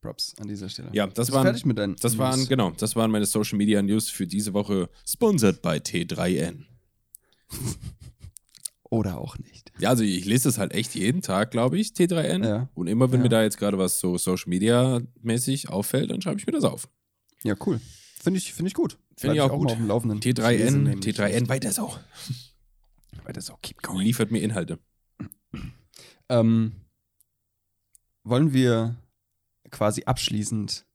S2: Props an dieser Stelle.
S3: Ja, das
S2: Bist
S3: waren,
S2: fertig mit deinen
S3: das waren,
S2: News?
S3: genau, das waren meine Social Media News für diese Woche, sponsored bei T3N.
S2: Oder auch nicht.
S3: Ja, also ich lese das halt echt jeden Tag, glaube ich, T3N.
S2: Ja.
S3: Und immer, wenn
S2: Ja.
S3: mir da jetzt gerade was so Social Media mäßig auffällt, dann schreibe ich mir das auf.
S2: Ja, cool. Finde ich, find ich gut.
S3: Finde ich auch
S2: mal
S3: gut.
S2: auf dem Laufenden. Ich lese
S3: T3N,
S2: nämlich
S3: T3N,
S2: nicht.
S3: weiter so.
S2: Weiter so, keep going.
S3: Liefert mir Inhalte.
S2: Ähm, wollen wir quasi abschließend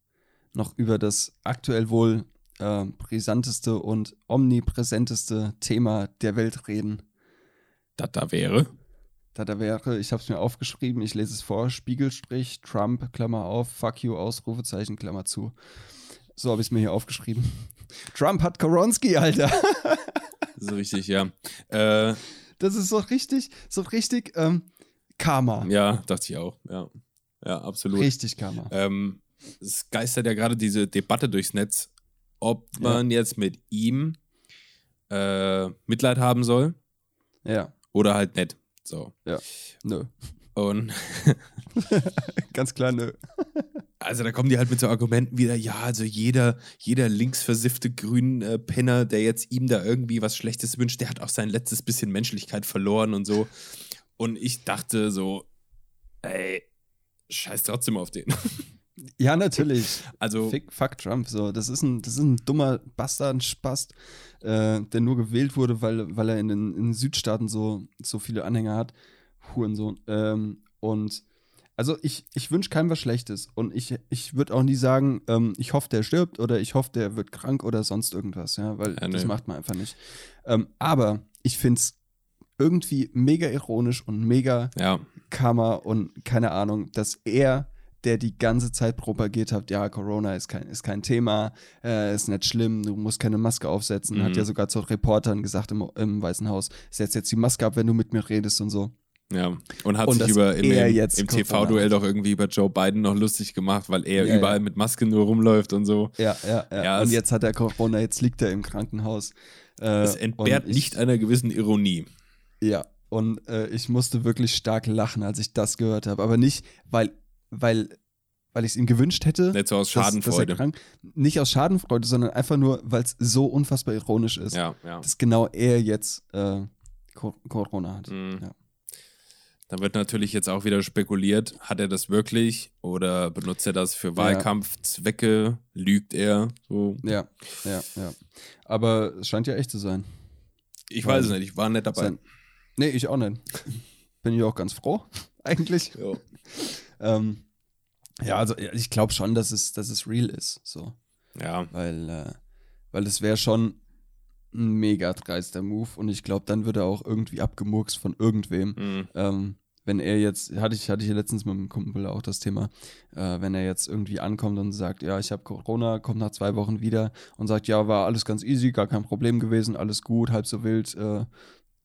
S2: noch über das aktuell wohl äh, brisanteste und omnipräsenteste Thema der Welt reden?
S3: Das da wäre.
S2: Da da wäre, ich habe es mir aufgeschrieben, ich lese es vor, Spiegelstrich, Trump, Klammer auf, fuck you, Ausrufezeichen, Klammer zu. So habe ich es mir hier aufgeschrieben. Trump hat Koronski, Alter.
S3: So richtig, ja. Äh,
S2: Das ist so richtig, so richtig ähm, Karma.
S3: ja, dachte ich auch. Ja, ja absolut.
S2: Richtig Karma.
S3: Ähm, es geistert ja gerade diese Debatte durchs Netz, ob man jetzt mit ihm äh, Mitleid haben soll
S2: Ja,
S3: oder halt nicht. So.
S2: nö.
S3: Und
S2: Ganz klar, nö.
S3: Also da kommen die halt mit so Argumenten wieder, ja, also jeder, jeder linksversiffte grünen äh, Penner, der jetzt ihm da irgendwie was Schlechtes wünscht, der hat auch sein letztes bisschen Menschlichkeit verloren und so. Und ich dachte so, ey, scheiß trotzdem auf den.
S2: Ja, natürlich.
S3: Also,
S2: Fick, fuck Trump. So, das ist ein, das ist ein dummer Bastard, ein Spast, äh, der nur gewählt wurde, weil, weil er in den, in den Südstaaten so, so viele Anhänger hat. Hurensohn. Ähm, und also ich, ich wünsche keinem was Schlechtes. Und ich, ich würde auch nie sagen, ähm, ich hoffe, der stirbt oder ich hoffe, der wird krank oder sonst irgendwas, ja, weil
S3: Ja,
S2: das
S3: nee.
S2: macht man einfach nicht. Ähm, aber ich finde es irgendwie mega ironisch und mega
S3: ja,
S2: Karma und keine Ahnung, dass er, der die ganze Zeit propagiert hat, ja, Corona ist kein, ist kein Thema, äh, ist nicht schlimm, du musst keine Maske aufsetzen,
S3: Mhm.
S2: hat ja sogar zu Reportern gesagt im, im Weißen Haus, setz jetzt die Maske ab, wenn du mit mir redest und so.
S3: Ja. Und hat
S2: Und
S3: sich
S2: dass
S3: über im, im, im TV-Duell doch irgendwie über Joe Biden noch lustig gemacht, weil er
S2: Ja,
S3: überall
S2: ja.
S3: mit Maske nur rumläuft und so.
S2: Ja, ja, ja.
S3: Ja,
S2: und jetzt hat er Corona, jetzt liegt er im Krankenhaus. Äh,
S3: Es entbehrt
S2: ich-
S3: nicht einer gewissen Ironie.
S2: Ja, und äh, ich musste wirklich stark lachen, als ich das gehört habe. Aber nicht, weil, weil, weil ich es ihm gewünscht hätte.
S3: Nicht so aus
S2: dass- dass
S3: Schadenfreude.
S2: krank- nicht aus Schadenfreude, sondern einfach nur, weil es so unfassbar ironisch ist,
S3: Ja, ja.
S2: dass genau er jetzt äh, Co- Corona hat.
S3: Mhm.
S2: Ja.
S3: Da wird natürlich jetzt auch wieder spekuliert, hat er das wirklich oder benutzt er das für Wahlkampfzwecke? Lügt er? So.
S2: ja, ja, ja. Aber es scheint ja echt zu sein.
S3: Ich weiß es nicht, ich war nicht dabei.
S2: Sein, Nee, ich auch nicht. Bin ich auch ganz froh, eigentlich. Ähm, ja, also ich glaube schon, dass es, dass es real ist. So.
S3: Ja.
S2: Weil, äh, weil das wäre schon mega dreister Move und ich glaube, dann wird er auch irgendwie abgemurkst von irgendwem.
S3: Mhm.
S2: Ähm, wenn er jetzt, hatte ich, hatte ich letztens mit dem Kumpel auch das Thema, äh, wenn er jetzt irgendwie ankommt und sagt, ja, ich habe Corona, kommt nach zwei Wochen wieder und sagt, ja, war alles ganz easy, gar kein Problem gewesen, alles gut, halb so wild, äh,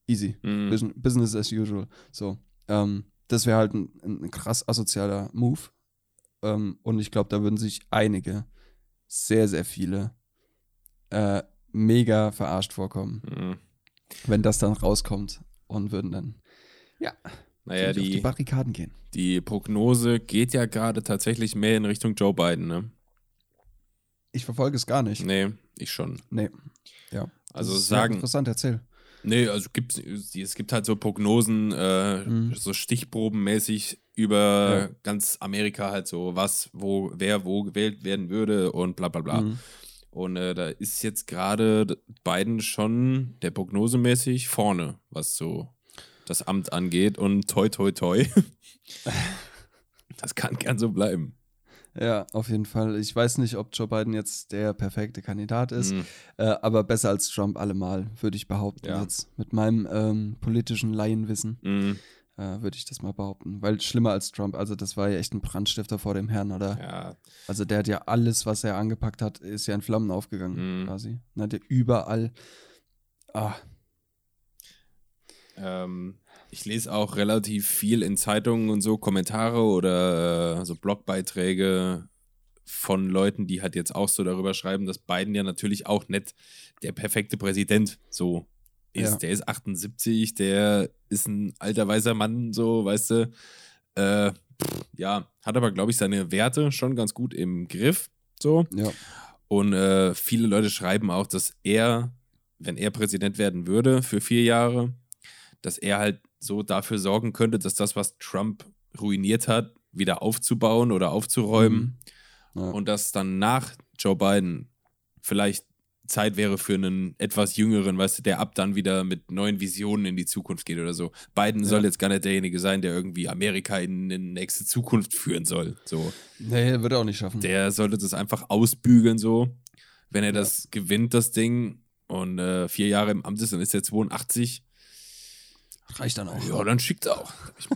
S2: easy.
S3: Mhm.
S2: Business, Business as usual. So. Ähm, das wäre halt ein, ein krass asozialer Move. Ähm, und ich glaube, da würden sich einige, sehr, sehr viele, äh, mega verarscht vorkommen,
S3: Mhm.
S2: wenn das dann rauskommt und würden dann
S3: Naja,
S2: ziemlich auf die
S3: die,
S2: Barrikaden gehen.
S3: die Prognose geht ja gerade tatsächlich mehr in Richtung Joe Biden, ne?
S2: Ich verfolge es gar nicht.
S3: Nee, ich schon.
S2: Nee. Ja.
S3: Also
S2: Das ist sehr
S3: sagen,
S2: Interessant, erzähl.
S3: Nee, also gibt's, es gibt halt so Prognosen, äh,
S2: Mhm.
S3: so stichprobenmäßig über
S2: Ja.
S3: ganz Amerika halt so, was, wo, wer wo gewählt werden würde und bla bla bla.
S2: Mhm.
S3: Und äh, da ist jetzt gerade Biden schon der prognosemäßig vorne, was so das Amt angeht und toi toi toi. das kann gern so bleiben.
S2: Ja, auf jeden Fall. Ich weiß nicht, ob Joe Biden jetzt der perfekte Kandidat ist,
S3: Mhm.
S2: äh, aber besser als Trump allemal, würde ich behaupten.
S3: Ja.
S2: Jetzt mit meinem ähm, politischen Laienwissen
S3: Mhm.
S2: Äh, würde ich das mal behaupten. Weil schlimmer als Trump, also das war ja echt ein Brandstifter vor dem Herrn, oder?
S3: Ja,
S2: Also der hat ja alles, was er angepackt hat, ist ja in Flammen aufgegangen,
S3: Mhm.
S2: quasi. Hat ja überall. Ah,
S3: Ähm, ich lese auch relativ viel in Zeitungen und so Kommentare oder äh, so Blogbeiträge von Leuten, die halt jetzt auch so darüber schreiben, dass Biden ja natürlich auch nicht der perfekte Präsident so ist.
S2: Ja.
S3: Der ist 78, der ist ein alter weißer Mann, so, weißt du. Äh, ja, hat aber, glaube ich, seine Werte schon ganz gut im Griff. So.
S2: ja.
S3: Und äh, viele Leute schreiben auch, dass er, wenn er Präsident werden würde für vier Jahre, dass er halt so dafür sorgen könnte, dass das, was Trump ruiniert hat, wieder aufzubauen oder aufzuräumen.
S2: Mhm. Ja.
S3: Und dass dann nach Joe Biden vielleicht Zeit wäre für einen etwas jüngeren, weißt du, der ab dann wieder mit neuen Visionen in die Zukunft geht oder so. Biden
S2: Ja.
S3: soll jetzt gar nicht derjenige sein, der irgendwie Amerika in eine nächste Zukunft führen soll. So.
S2: Nee, wird er auch nicht schaffen.
S3: Der sollte das einfach ausbügeln, so. Wenn er das gewinnt, das Ding, und äh, vier Jahre im Amt ist, dann ist er 82.
S2: Reicht dann auch.
S3: Ja, dann schickt auch.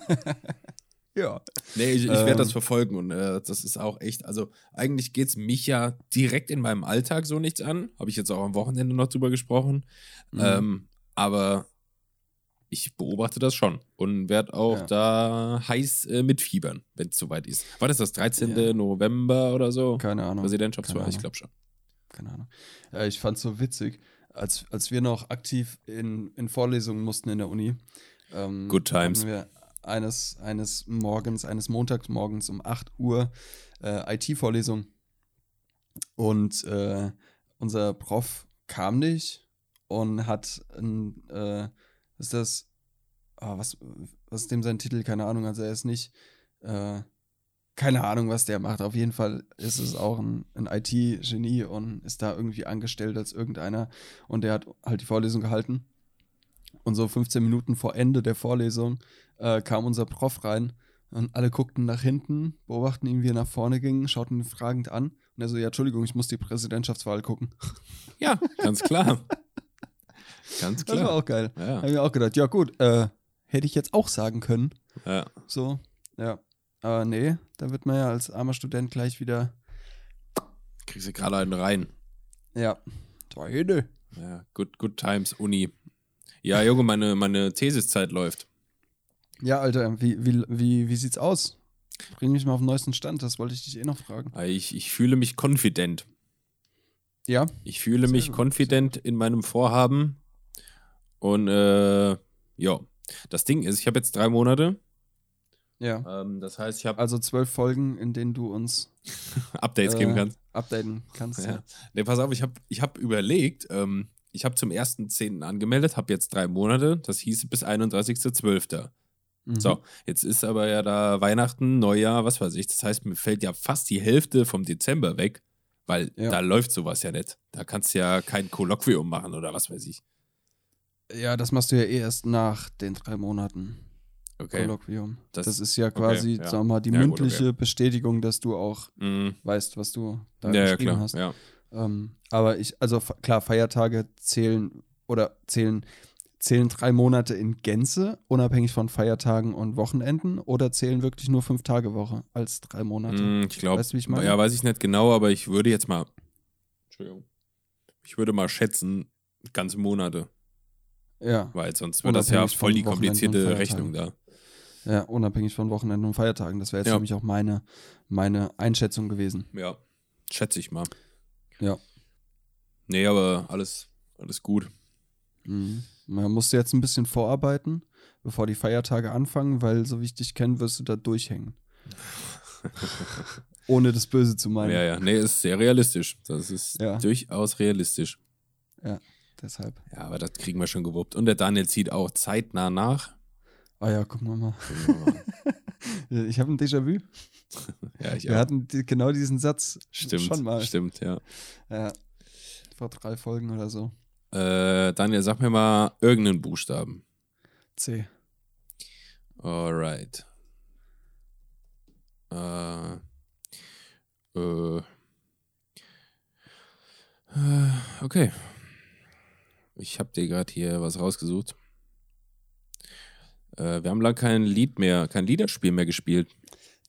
S2: Ja.
S3: Nee, ich, ich werde
S2: Ähm.
S3: das verfolgen und äh, das ist auch echt, also eigentlich geht es mich ja direkt in meinem Alltag so nichts an. Habe ich jetzt auch am Wochenende noch drüber gesprochen.
S2: Mhm.
S3: Ähm, aber ich beobachte das schon und werde auch
S2: Ja.
S3: da heiß äh, mitfiebern, wenn es soweit ist. War das das 13.
S2: Ja.
S3: November oder so?
S2: Keine Ahnung.
S3: Präsidentschaftswahl, ich glaube schon.
S2: Keine Ahnung. Ja, ich fand's so witzig, als, als wir noch aktiv in, in Vorlesungen mussten in der Uni. Ähm,
S3: Good times.
S2: hatten wir eines, eines Morgens, eines Montagsmorgens um 8 Uhr äh, IT-Vorlesung. Und äh, unser Prof kam nicht und hat ein, äh, ist das, ah, was, was ist dem sein Titel? Keine Ahnung, also er ist nicht, äh, keine Ahnung, was der macht. Auf jeden Fall ist es auch ein, ein IT-Genie und ist da irgendwie angestellt als irgendeiner. Und der hat halt die Vorlesung gehalten. Und so 15 Minuten vor Ende der Vorlesung äh, kam unser Prof rein und alle guckten nach hinten, beobachten ihn, wie er nach vorne ging, schauten ihn fragend an. Und er so, ja, Entschuldigung, ich muss die Präsidentschaftswahl gucken.
S3: Ja, ganz klar. ganz
S2: Das war
S3: klar.
S2: auch geil.
S3: Ja,
S2: Habe ich auch gedacht, ja gut, äh, hätte ich jetzt auch sagen können.
S3: ja.
S2: So, ja. Aber nee, da wird man ja als armer Student gleich wieder,
S3: Kriegst du gerade einen rein.
S2: ja, da.
S3: Ja, good, good times, Uni. Ja, Junge, meine, meine Thesiszeit läuft.
S2: Ja, Alter, wie, wie, wie, wie sieht's aus? Bring mich mal auf den neuesten Stand, das wollte ich dich eh noch fragen.
S3: Ich, ich fühle mich confident.
S2: Ja?
S3: Ich fühle mich confident in meinem Vorhaben. Und äh, ja, das Ding ist, ich habe jetzt drei Monate.
S2: Ja.
S3: Ähm, das heißt, ich habe
S2: Also zwölf Folgen, in denen du uns
S3: Updates
S2: äh,
S3: geben kannst.
S2: updaten kannst.
S3: Ja.
S2: Ja.
S3: Nee, pass auf, ich habe ich hab überlegt, ähm, ich habe zum 1.10. angemeldet, habe jetzt drei Monate, das hieß bis 31.12.
S2: Mhm.
S3: So, jetzt ist aber ja da Weihnachten, Neujahr, was weiß ich. Das heißt, mir fällt ja fast die Hälfte vom Dezember weg, weil
S2: Ja.
S3: da läuft sowas ja nicht. Da kannst du ja kein Kolloquium machen oder was weiß ich.
S2: Ja, das machst du ja eh erst nach den drei Monaten
S3: Okay.
S2: Kolloquium. Das,
S3: Das-
S2: ist ja quasi,
S3: ja.
S2: sagen wir mal, die
S3: Ja, gut,
S2: mündliche
S3: okay.
S2: Bestätigung, dass du auch
S3: Mhm.
S2: weißt, was du da
S3: Ja, ja,
S2: geschrieben
S3: klar.
S2: hast.
S3: Ja.
S2: Ähm, aber ich, also klar, Feiertage zählen oder zählen, zählen drei Monate in Gänze, unabhängig von Feiertagen und Wochenenden, oder zählen wirklich nur fünf Tage Woche als drei Monate?
S3: Mm, Ich glaube,
S2: Weißt du, wie ich meine?
S3: ja, weiß ich nicht genau, aber ich würde jetzt mal, Entschuldigung, ich würde mal schätzen, ganze Monate,
S2: Ja,
S3: weil sonst wird das ja voll die komplizierte. Rechnung da.
S2: ja, unabhängig von Wochenenden und Feiertagen. Das wäre jetzt
S3: Ja.
S2: nämlich auch meine, meine Einschätzung gewesen.
S3: Ja, schätze ich mal.
S2: Ja.
S3: Nee, aber alles, alles gut.
S2: Mhm. Man musste jetzt ein bisschen vorarbeiten, bevor die Feiertage anfangen, weil, so wie ich dich kenne, wirst du da durchhängen. Ohne das Böse zu meinen.
S3: Ja, ja, nee, ist sehr realistisch. Das ist
S2: Ja.
S3: durchaus realistisch.
S2: Deshalb.
S3: Ja, aber das kriegen wir schon gewuppt. Und der Daniel zieht auch zeitnah nach.
S2: Ah ja, gucken wir mal. Ich habe ein Déjà-vu.
S3: ja, ich
S2: Wir
S3: auch.
S2: hatten die, genau diesen Satz
S3: Stimmt,
S2: schon mal.
S3: stimmt, ja.
S2: Ja. Vor drei Folgen oder so.
S3: Äh, Daniel, sag mir mal irgendeinen Buchstaben.
S2: C.
S3: Alright. Äh, äh, okay. Ich habe dir gerade hier was rausgesucht. Äh, wir haben lang kein Lied mehr, kein Liederspiel mehr gespielt.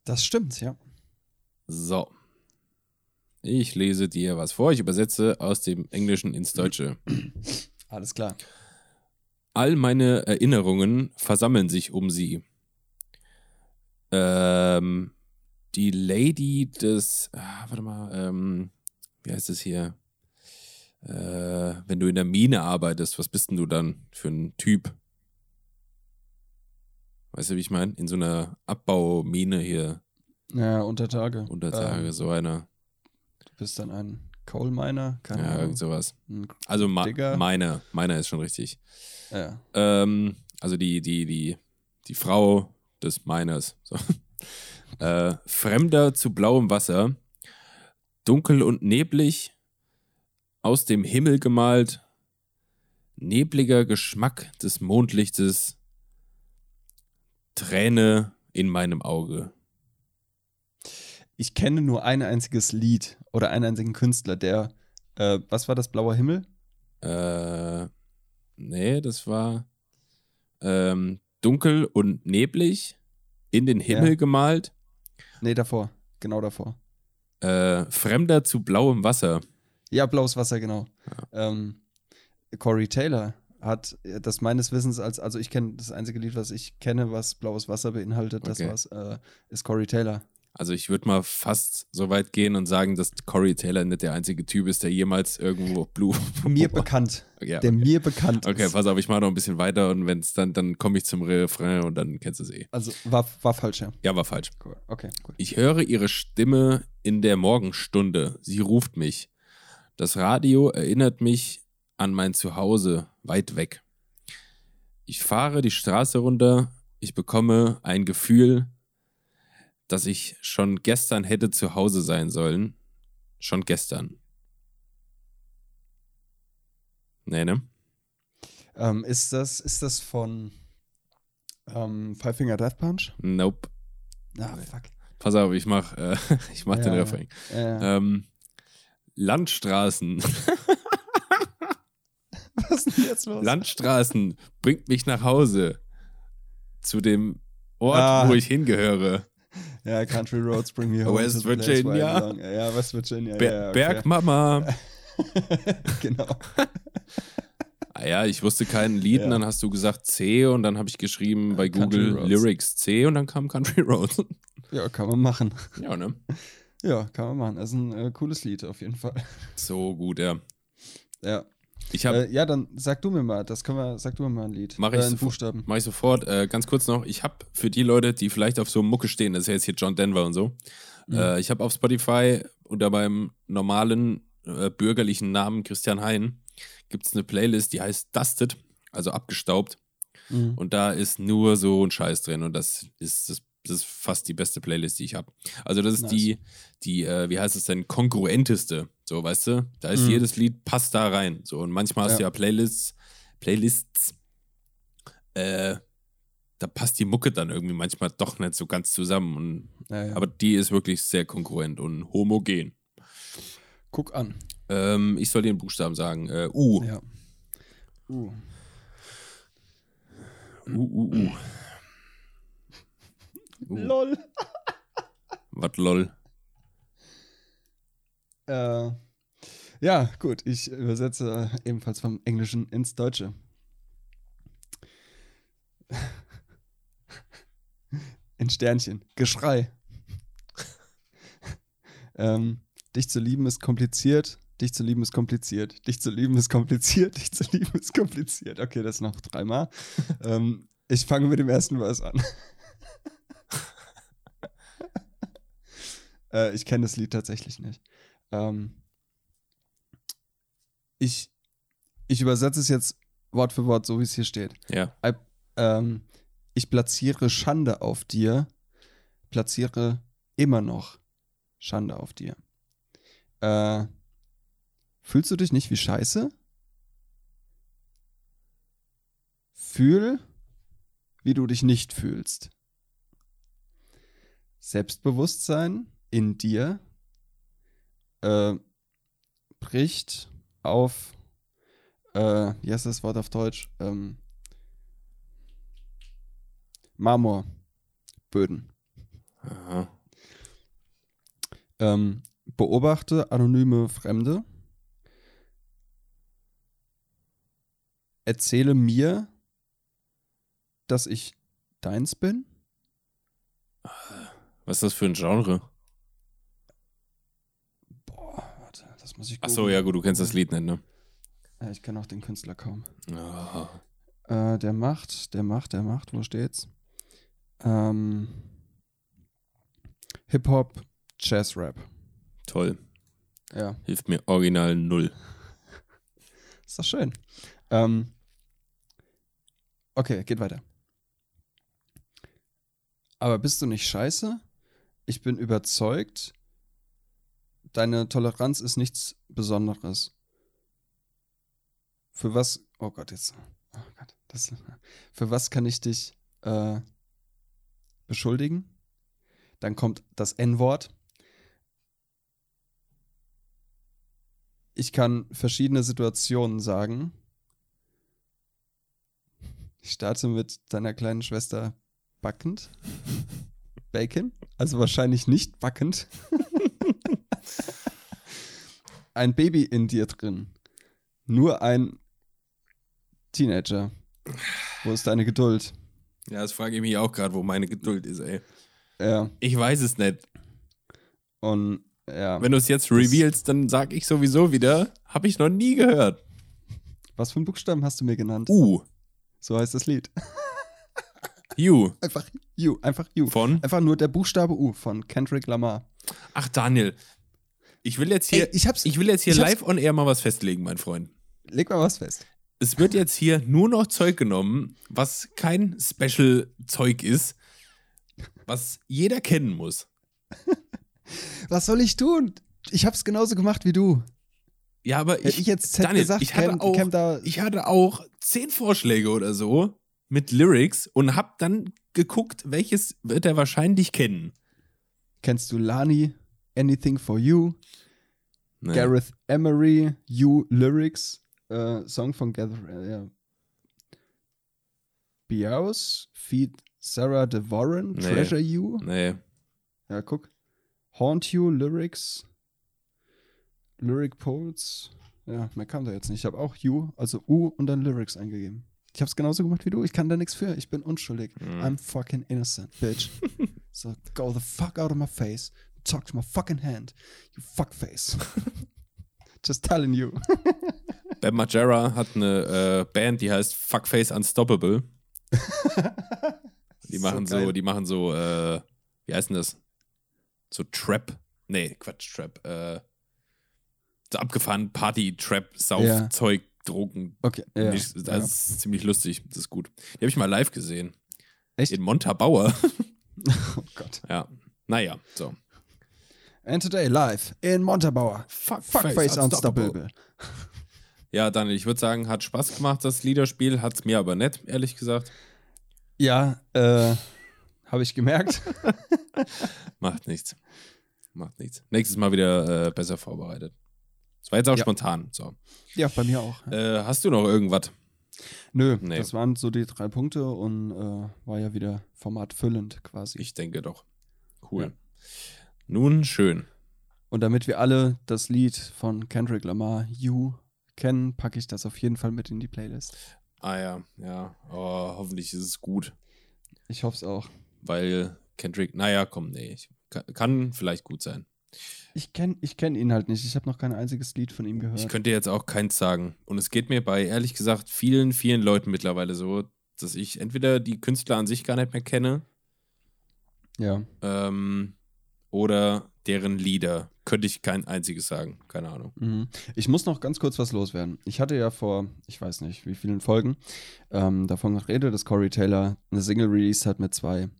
S2: Das stimmt, ja.
S3: So. Ich lese dir was vor. Ich übersetze aus dem Englischen ins Deutsche.
S2: Alles klar.
S3: All meine Erinnerungen versammeln sich um sie. Ähm, die Lady des, ah, warte mal, ähm, wie heißt es hier? Äh, wenn du in der Mine arbeitest, was bist denn du dann für ein Typ? Weißt du, wie ich meine? In so einer Abbaumine hier
S2: Ja, unter Tage.
S3: unter Tage,
S2: Ähm,
S3: so einer.
S2: du bist dann ein Coal Miner, keine
S3: Ja,
S2: Ahnung.
S3: irgend sowas. Also ma
S2: Digger.
S3: meiner, meiner ist schon richtig.
S2: Ja.
S3: Ähm, also die, die, die, die Frau des Miners. So. äh, Fremder zu blauem Wasser, dunkel und neblig, aus dem Himmel gemalt, nebliger Geschmack des Mondlichtes, Träne in meinem Auge.
S2: Ich kenne nur ein einziges Lied oder einen einzigen Künstler, der, äh, was war das, Blauer Himmel?
S3: Äh, nee, das war ähm, dunkel und neblig, in den Himmel
S2: Ja.
S3: gemalt,
S2: Nee, davor. Genau davor.
S3: äh, Fremder zu blauem Wasser.
S2: Ja, Blaues Wasser, genau. Ähm, Corey Taylor hat äh, das meines Wissens als, also ich kenne das einzige Lied, was ich kenne, was Blaues Wasser beinhaltet, das
S3: Okay.
S2: war's, äh, ist Corey Taylor.
S3: Also ich würde mal fast so weit gehen und sagen, dass Corey Taylor nicht der einzige Typ ist, der jemals irgendwo Blue.
S2: Mir bekannt.
S3: ja.
S2: Der mir bekannt
S3: Okay,
S2: ist.
S3: pass auf, ich mache noch ein bisschen weiter und wenn es dann, dann komme ich zum Refrain und dann kennst du es eh.
S2: Also war, war falsch, ja.
S3: Ja, war falsch.
S2: Cool. Okay, cool.
S3: Ich höre ihre Stimme in der Morgenstunde. Sie ruft mich. Das Radio erinnert mich an mein Zuhause weit weg. Ich fahre die Straße runter. Ich bekomme ein Gefühl, dass ich schon gestern hätte zu Hause sein sollen. Schon gestern. Nee, ne?
S2: Ähm, ist, das, ist das von ähm, Five Finger Death Punch?
S3: Nope.
S2: Ah,
S3: Nee.
S2: fuck.
S3: Pass auf, ich mach, äh, ich mach
S2: Ja,
S3: den
S2: ja.
S3: Refrain.
S2: Äh,
S3: Ähm, Landstraßen.
S2: was ist denn jetzt los?
S3: Landstraßen bringt mich nach Hause. Zu dem Ort,
S2: Ah.
S3: wo ich hingehöre.
S2: Ja, Country Roads bring me home.
S3: West Virginia.
S2: Ja, West Virginia.
S3: Ber
S2: ja, okay.
S3: Bergmama.
S2: genau.
S3: Ah ja, ich wusste kein Lied
S2: Ja.
S3: und dann hast du gesagt C und dann habe ich geschrieben bei
S2: Country
S3: Google
S2: Roads.
S3: Lyrics C und dann kam Country Roads.
S2: Ja, kann man machen.
S3: ja, ne?
S2: Ja, kann man machen. Das ist ein äh, cooles Lied auf jeden Fall.
S3: So gut, ja.
S2: Ja.
S3: Ich habe
S2: Äh, ja, dann sag du mir mal, das können wir, sag du mir mal ein Lied.
S3: Mach ich
S2: äh, einen
S3: sofort.
S2: Buchstaben.
S3: Mache ich sofort. Äh, ganz kurz noch, ich habe für die Leute, die vielleicht auf so Mucke stehen, das ist ja jetzt hier John Denver und so,
S2: Mhm.
S3: äh, ich habe auf Spotify unter meinem normalen äh, bürgerlichen Namen Christian Hein gibt es eine Playlist, die heißt Dusted, also abgestaubt.
S2: Mhm.
S3: Und da ist nur so ein Scheiß drin und das ist, das, das ist fast die beste Playlist, die ich habe. Also das ist
S2: Nice.
S3: die, die, äh, wie heißt es denn, kongruenteste. So, weißt du? Da ist
S2: Mhm.
S3: jedes Lied, passt da rein. So, und manchmal hast du
S2: Ja.
S3: ja Playlists Playlists, äh, da passt die Mucke dann irgendwie manchmal doch nicht so ganz zusammen. Und,
S2: Ja, ja.
S3: Aber die ist wirklich sehr konkurrent und homogen.
S2: Guck an.
S3: Ähm, ich soll den Buchstaben sagen. Äh, U.
S2: Ja. Uh.
S3: U, U, U. U.
S2: Lol.
S3: Was lol.
S2: Äh, ja, gut. Ich übersetze ebenfalls vom Englischen ins Deutsche. In Sternchen. Geschrei. ähm, dich zu lieben ist kompliziert. Dich zu lieben ist kompliziert. Dich zu lieben ist kompliziert. Dich zu lieben ist kompliziert. Okay, das noch dreimal. ähm, ich fange mit dem ersten Vers an. äh, ich kenne das Lied tatsächlich nicht. Ähm, ich, ich übersetze es jetzt Wort für Wort, so wie es hier steht.
S3: Ja.
S2: I, ähm, ich platziere Schande auf dir, platziere immer noch Schande auf dir. Äh, fühlst du dich nicht wie Scheiße? Fühl, wie du dich nicht fühlst. Selbstbewusstsein in dir äh, bricht auf, äh, wie heißt das Wort auf Deutsch? Ähm, Marmorböden.
S3: Aha.
S2: Ähm, beobachte anonyme Fremde. Erzähle mir, dass ich deins bin.
S3: Was ist das für ein Genre?
S2: Boah, warte, das muss ich
S3: Achso, ja, gut, du kennst das Lied nicht, ne?
S2: Ja, ich kenne auch den Künstler kaum.
S3: Ah,
S2: Äh, der macht, der macht, der macht, wo steht's? Ähm, Hip-Hop, Jazz-Rap.
S3: toll.
S2: Ja,
S3: Hilft mir original null.
S2: ist doch schön. Ähm, okay, geht weiter. Aber bist du nicht scheiße? Ich bin überzeugt, deine Toleranz ist nichts Besonderes. Für was, oh Gott, jetzt, oh Gott, das, für was kann ich dich äh, beschuldigen? Dann kommt das N-Wort. Ich kann verschiedene Situationen sagen. Ich starte mit deiner kleinen Schwester backend. Bacon. Also wahrscheinlich nicht backend. ein Baby in dir drin. Nur ein Teenager. Wo ist deine Geduld?
S3: Ja, das frage ich mich auch gerade, wo meine Geduld ist, ey.
S2: Ja.
S3: Ich weiß es nicht.
S2: Und ja.
S3: Wenn du es jetzt revealst, dann sag ich sowieso wieder, habe ich noch nie gehört.
S2: Was für einen Buchstaben hast du mir genannt?
S3: U.
S2: So heißt das Lied.
S3: U.
S2: Einfach U. Einfach U.
S3: Von?
S2: Einfach nur der Buchstabe U von Kendrick Lamar.
S3: Ach, Daniel. Ich will jetzt hier,
S2: Ey, ich hab's-
S3: will jetzt hier
S2: ich
S3: live on air mal was festlegen, mein Freund.
S2: Leg mal was fest.
S3: Es wird jetzt hier nur noch Zeug genommen, was kein Special-Zeug ist, was jeder kennen muss.
S2: Was soll ich tun? Ich hab's genauso gemacht wie du.
S3: Ja, aber ich,
S2: ich jetzt
S3: Daniel,
S2: gesagt,
S3: ich hatte,
S2: Cam-
S3: auch,
S2: Cam da-
S3: ich hatte auch zehn Vorschläge oder so mit Lyrics und hab dann geguckt, welches wird er wahrscheinlich kennen.
S2: Kennst du Lani? Anything for You?
S3: Nee.
S2: Gareth Emery, You Lyrics, äh, Song von Gareth, äh. Bios, Feed Sarah DeVoren,
S3: Nee.
S2: Treasure You.
S3: Nee.
S2: Ja, guck. Haunt You Lyrics, Lyric Poets. Ja, mehr kam da jetzt nicht. Ich habe auch You, also U und dann Lyrics eingegeben. Ich habe es genauso gemacht wie du. Ich kann da nichts für. Ich bin unschuldig.
S3: Mhm.
S2: I'm fucking innocent, bitch. so, go the fuck out of my face. Talk to my fucking hand. You fuckface. Just telling you.
S3: Bam Margera hat eine äh, Band, die heißt Fuckface Unstoppable. Die machen so,
S2: geil.
S3: die machen so, äh, wie heißt denn das? So Trap? Nee, Quatsch, Trap. Äh, so abgefahren Party, Trap, Sauf,
S2: Ja.
S3: Zeug, Drogen.
S2: Okay.
S3: Ich- Das
S2: ja.
S3: ist ziemlich lustig. Das ist gut. Die habe ich mal live gesehen.
S2: Echt?
S3: In Montabaur.
S2: Oh Gott.
S3: ja. Naja, so.
S2: And today live in Montabaur.
S3: Fuck,
S2: Fuckface Unstoppable.
S3: Ja, Daniel, ich würde sagen, hat Spaß gemacht, das Liederspiel. Hat es mir aber nicht, ehrlich gesagt.
S2: Ja, äh, habe ich gemerkt.
S3: Macht nichts. Macht nichts. Nächstes Mal wieder äh, besser vorbereitet. Das war jetzt auch
S2: Ja.
S3: spontan. So.
S2: ja, bei mir auch.
S3: Äh, hast du noch irgendwas?
S2: Nö,
S3: Nee.
S2: das waren so die drei Punkte und äh, war ja wieder formatfüllend quasi.
S3: Ich denke doch. Cool.
S2: Ja.
S3: Nun, schön.
S2: Und damit wir alle das Lied von Kendrick Lamar, You, kennen, packe ich das auf jeden Fall mit in die Playlist.
S3: Ah ja, ja. Oh, hoffentlich ist es gut.
S2: Ich hoffe es auch.
S3: Weil Kendrick, naja, komm, nee. Ich, kann, kann vielleicht gut sein.
S2: Ich kenne ich kenn ihn halt nicht. Ich habe noch kein einziges Lied von ihm gehört.
S3: Ich könnte jetzt auch keins sagen. Und es geht mir bei, ehrlich gesagt, vielen, vielen Leuten mittlerweile so, dass ich entweder die Künstler an sich gar nicht mehr kenne
S2: ja.
S3: ähm, oder deren Lieder. Könnte ich kein einziges sagen. Keine Ahnung.
S2: Mhm. Ich muss noch ganz kurz was loswerden. Ich hatte ja vor, ich weiß nicht, wie vielen Folgen ähm, davon geredet, dass Corey Taylor eine Single released hat mit zwei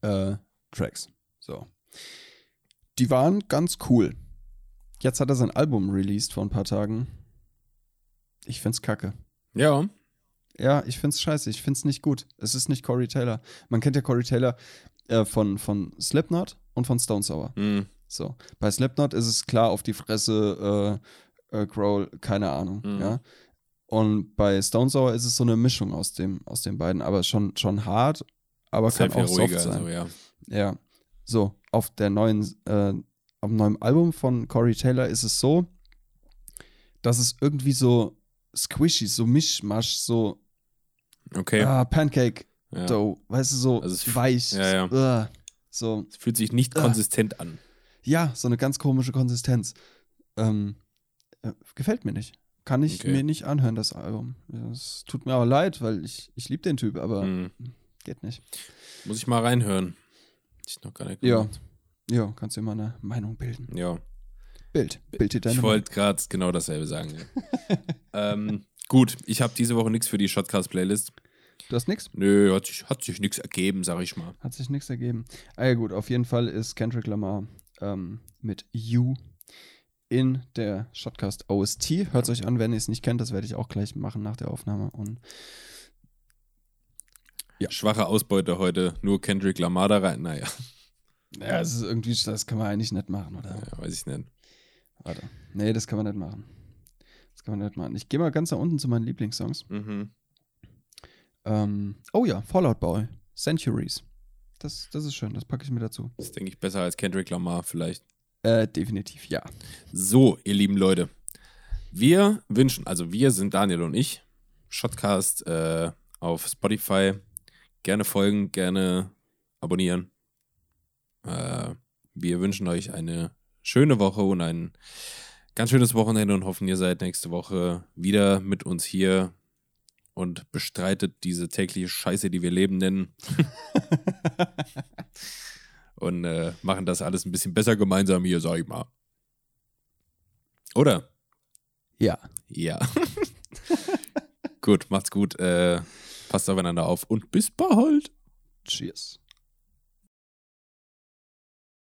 S2: äh, Tracks. So. Die waren ganz cool. Jetzt hat er sein Album released vor ein paar Tagen. Ich find's kacke.
S3: Ja,
S2: Ja, ich find's scheiße. Ich find's nicht gut. Es ist nicht Corey Taylor. Man kennt ja Corey Taylor äh, von, von Slipknot und von Stone Sour.
S3: hm,
S2: So. Bei Slipknot ist es klar auf die Fresse, äh, äh, Growl, keine Ahnung,
S3: Mhm.
S2: ja. Und bei Stone Sour ist es so eine Mischung aus dem, aus den beiden, aber schon, schon hart, aber
S3: sehr
S2: kann auch
S3: ruhiger.
S2: soft sein.
S3: So, ja.
S2: Ja. So, auf der neuen, äh, auf dem neuen Album von Corey Taylor ist es so, dass es irgendwie so squishy, so Mischmasch, so
S3: Okay.
S2: ah, Pancake
S3: ja.
S2: Dough, weißt du, so
S3: Also
S2: weich.
S3: ja,
S2: Ugh. so,
S3: Es fühlt sich nicht
S2: Ah.
S3: konsistent an.
S2: ja, so eine ganz komische Konsistenz. Ähm, äh, gefällt mir nicht. Kann ich
S3: Okay.
S2: mir nicht anhören, das Album. Es tut mir aber leid, weil ich, ich liebe den Typ, aber
S3: Hm.
S2: geht nicht.
S3: Muss ich mal reinhören. Ich noch gar nicht
S2: Ja. Ja, kannst dir mal eine Meinung bilden.
S3: Ja.
S2: Bild. Bild dir deine
S3: Ich wollte gerade genau dasselbe sagen. Ähm, gut, ich habe diese Woche nichts für die Shotcast-Playlist.
S2: Du hast nichts?
S3: Nö, hat sich, hat sich nichts ergeben, sag ich mal.
S2: Hat sich nichts ergeben. Ah ja gut, auf jeden Fall ist Kendrick Lamar ähm, mit You in der Shotcast OST. Hört euch an, wenn ihr es nicht kennt, das werde ich auch gleich machen nach der Aufnahme. Und Ja.
S3: Schwache Ausbeute heute, nur Kendrick Lamar da rein. Naja,
S2: ja, es ist irgendwie, das kann man eigentlich nicht machen, oder?
S3: ja, weiß ich nicht.
S2: Warte. Nee, das kann man nicht machen. Das kann man nicht machen. Ich gehe mal ganz nach unten zu meinen Lieblingssongs.
S3: Mhm.
S2: Ähm, oh ja, Fallout Boy. Centuries. Das, das ist schön, das packe ich mir dazu.
S3: Das denke ich besser als Kendrick Lamar vielleicht.
S2: Äh, definitiv, ja.
S3: So, ihr lieben Leute. Wir wünschen, also wir sind Daniel und ich, Shotcast äh, auf Spotify. Gerne folgen, gerne abonnieren. Äh, wir wünschen euch eine schöne Woche und ein ganz schönes Wochenende und hoffen, ihr seid nächste Woche wieder mit uns hier und bestreitet diese tägliche Scheiße, die wir Leben nennen. und äh, machen das alles ein bisschen besser gemeinsam hier, sag ich mal. Oder?
S2: Ja.
S3: Ja. gut, macht's gut. Äh, passt aufeinander auf und bis bald.
S2: Cheers.